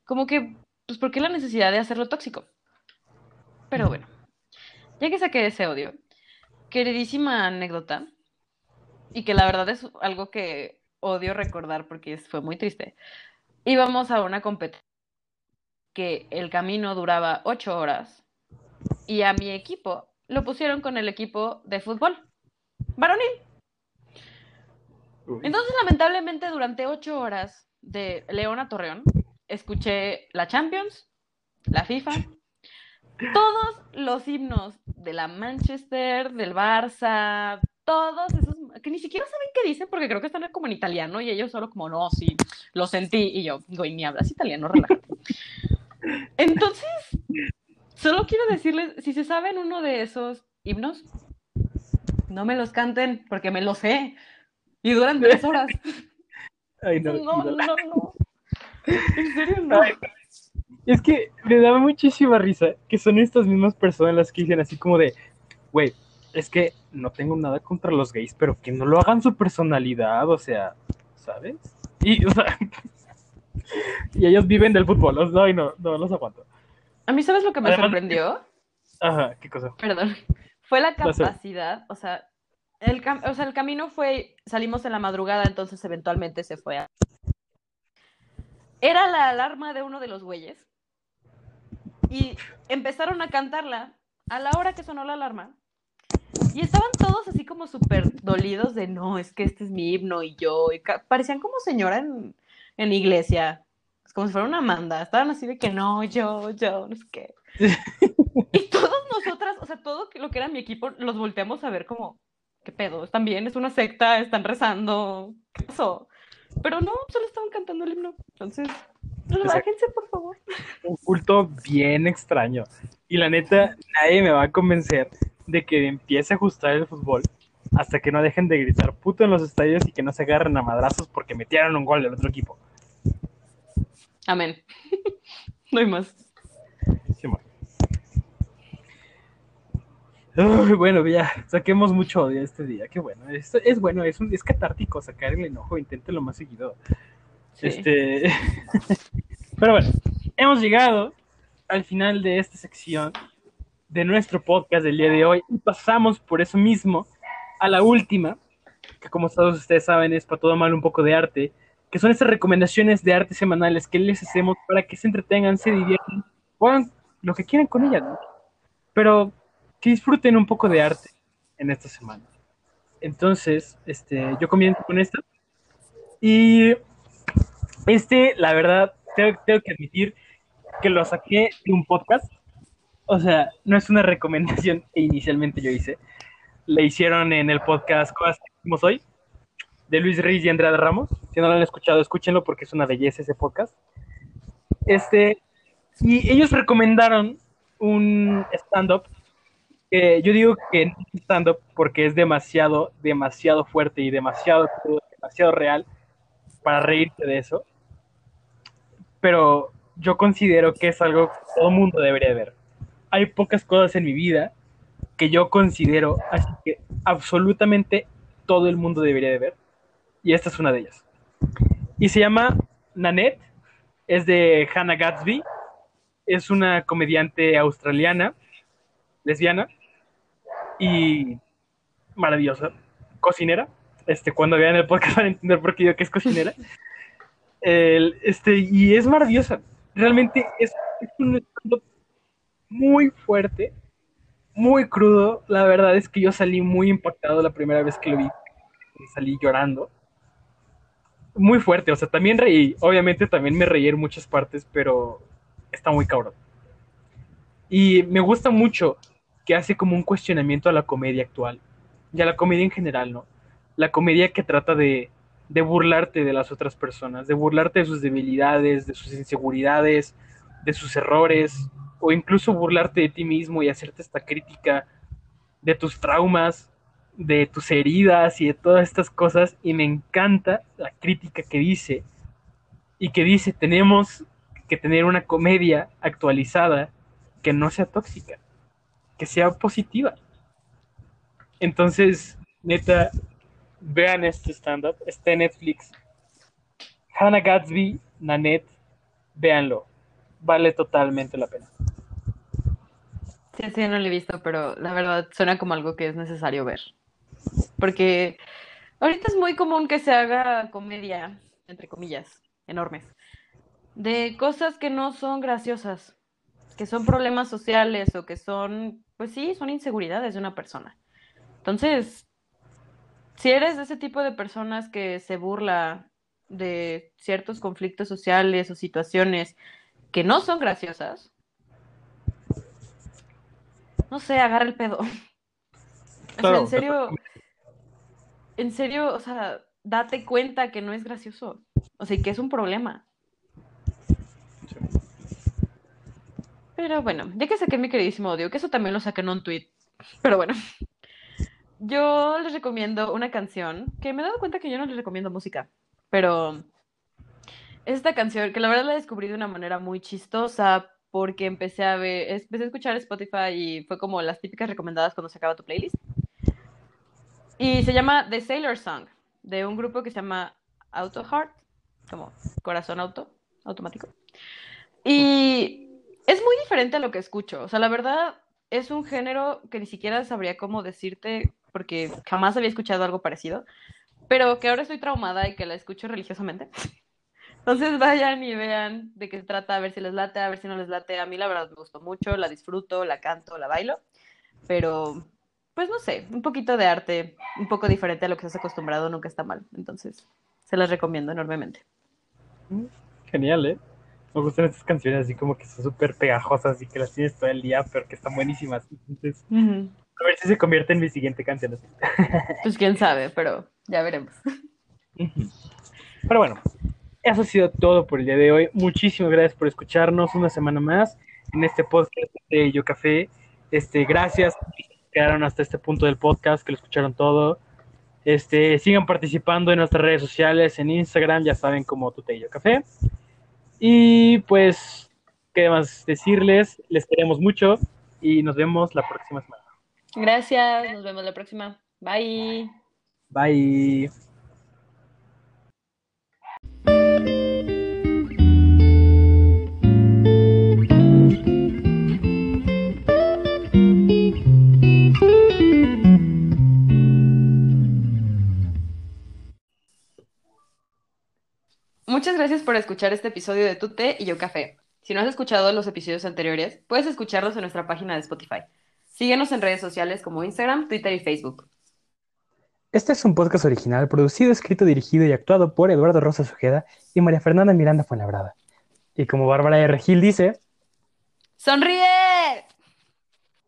como que, pues, ¿por qué la necesidad de hacerlo tóxico? Pero bueno, ya que saqué ese odio, queridísima anécdota, y que la verdad es algo que odio recordar porque fue muy triste. Íbamos a una competencia que el camino duraba ocho horas y a mi equipo lo pusieron con el equipo de fútbol varonil. Entonces, lamentablemente, durante ocho horas de León a Torreón, escuché la Champions, la FIFA, todos los himnos de la Manchester, del Barça, todos esos que ni siquiera saben qué dicen porque creo que están como en italiano y ellos solo como, no, sí, lo sentí. Y yo, güey, ni hablas italiano, relájate. Entonces, solo quiero decirles, si se saben uno de esos himnos, no me los canten porque me los sé y duran tres horas. Ay, no, No, no, no. En serio, no. Ay, Es que me daba muchísima risa que son estas mismas personas las que dicen así como de, güey, es que no tengo nada contra los gays, pero que no lo hagan su personalidad, o sea, ¿sabes? Y, o sea, y ellos viven del fútbol, o sea, ay, no, no los aguanto. A mí, ¿sabes lo que me Además- sorprendió? Ajá, qué cosa. Perdón. Fue la No capacidad, o sea, el, cam- o sea, el camino fue, salimos en la madrugada, entonces eventualmente se fue a... Era la alarma de uno de los güeyes y empezaron a cantarla a la hora que sonó la alarma y estaban todos así como súper dolidos de no, es que este es mi himno y yo, y parecían como señora en, en iglesia, es como si fuera una manda, estaban así de que no, yo, yo, no sé qué. Y todos nosotras, o sea, todo lo que era mi equipo, los volteamos a ver como, ¿qué pedo? ¿Están bien? ¿Es una secta? ¿Están rezando? ¿Qué pasó? Pero no, solo estaban cantando el himno. Entonces, relájense, por favor. Un culto bien extraño. Y la neta, nadie me va a convencer de que empiece a ajustar el fútbol hasta que no dejen de gritar puto en los estadios y que no se agarren a madrazos porque metieron un gol del otro equipo. Amén. no hay más. Sí. Uy, bueno, ya, saquemos mucho odio este día, qué bueno. Es, es bueno, es, un, es catártico sacar el enojo, inténtelo más seguido. Sí. Este... Pero bueno, hemos llegado al final de esta sección de nuestro podcast del día de hoy y pasamos por eso mismo a la última, que como todos ustedes saben es para todo mal un poco de arte, que son estas recomendaciones de arte semanales que les hacemos para que se entretengan, se diviertan, hagan lo que quieran con ellas, ¿no? Pero que disfruten un poco de arte en esta semana. Entonces, este, yo comienzo con esta. Y este, la verdad, tengo que admitir que lo saqué de un podcast. O sea, no es una recomendación que inicialmente yo hice. Le hicieron en el podcast Cosas que hicimos hoy, de Luis Riz y Andrade Ramos. Si no lo han escuchado, escúchenlo porque es una belleza ese podcast. Este, y ellos recomendaron un stand-up yo digo que no es stand-up porque es demasiado, demasiado fuerte y demasiado, demasiado real para reírte de eso. Pero yo considero que es algo que todo mundo debería ver. Hay pocas cosas en mi vida que yo considero, así que absolutamente todo el mundo debería de ver. Y esta es una de ellas. Y se llama Nanette, es de Hannah Gatsby, es una comediante australiana, lesbiana, y maravillosa, cocinera. Este, cuando vean el podcast van a entender por qué digo que es cocinera. El, este, y es maravillosa. Realmente es, es un muy fuerte, muy crudo. La verdad es que yo salí muy impactado la primera vez que lo vi. Salí llorando. Muy fuerte, o sea, también reí. Obviamente también me reí en muchas partes, pero está muy cabrón. Y me gusta mucho que hace como un cuestionamiento a la comedia actual y a la comedia en general, ¿no? La comedia que trata de, de burlarte de las otras personas, de burlarte de sus debilidades, de sus inseguridades, de sus errores, o incluso burlarte de ti mismo y hacerte esta crítica de tus traumas, de tus heridas y de todas estas cosas. Y me encanta la crítica que dice, y que dice, tenemos que tener una comedia actualizada que no sea tóxica, que sea positiva. Entonces, neta, vean este stand-up, está en Netflix. Hannah Gatsby, Nanette, véanlo. Vale totalmente la pena. Sí, sí, no lo he visto, pero la verdad suena como algo que es necesario ver. Porque ahorita es muy común que se haga comedia, entre comillas, enormes, de cosas que no son graciosas, que son problemas sociales o que son, pues sí, son inseguridades de una persona. Entonces, si eres de ese tipo de personas que se burla de ciertos conflictos sociales o situaciones que no son graciosas, no sé, agarra el pedo. O sea, en serio, en serio, o sea, date cuenta que no es gracioso. O sea, y que es un problema. Pero bueno, ya que saqué mi queridísimo odio, que eso también lo saqué en un tweet. Pero bueno, yo les recomiendo una canción que me he dado cuenta que yo no les recomiendo música, pero es esta canción que la verdad la descubrí de una manera muy chistosa porque empecé a ver, empecé a escuchar Spotify y fue como las típicas recomendadas cuando se acaba tu playlist. Y se llama The Sailor Song, de un grupo que se llama Auto Heart, como corazón auto, automático. Y es muy diferente a lo que escucho. O sea, la verdad es un género que ni siquiera sabría cómo decirte porque jamás había escuchado algo parecido, pero que ahora estoy traumada y que la escucho religiosamente. Entonces vayan y vean de qué se trata, a ver si les late, a ver si no les late. A mí la verdad me gustó mucho, la disfruto, la canto, la bailo, pero pues no sé, un poquito de arte, un poco diferente a lo que estás acostumbrado, nunca está mal. Entonces, se las recomiendo enormemente. Genial, ¿eh? Me gustan estas canciones así como que son súper pegajosas y que las tienes todo el día, pero que están buenísimas. Entonces, Ujú. a ver si se convierte en mi siguiente canción. Pues quién sabe, pero ya veremos. Pero bueno, eso ha sido todo por el día de hoy. Muchísimas gracias por escucharnos una semana más en este podcast de Yo Café. Este, gracias que quedaron hasta este punto del podcast, que lo escucharon todo. Este, sigan participando en nuestras redes sociales, en Instagram, ya saben como Tute y Yo Café. Y pues, ¿qué más decirles? Les queremos mucho y nos vemos la próxima semana. Gracias, nos vemos la próxima. Bye. Bye. Muchas gracias por escuchar este episodio de Tu Té y Yo Café. Si no has escuchado los episodios anteriores, puedes escucharlos en nuestra página de Spotify. Síguenos en redes sociales como Instagram, Twitter y Facebook. Este es un podcast original producido, escrito, dirigido y actuado por Eduardo Rosa Sujeda y María Fernanda Miranda Fuenlabrada. Y como Bárbara R. Gil dice... ¡Sonríe!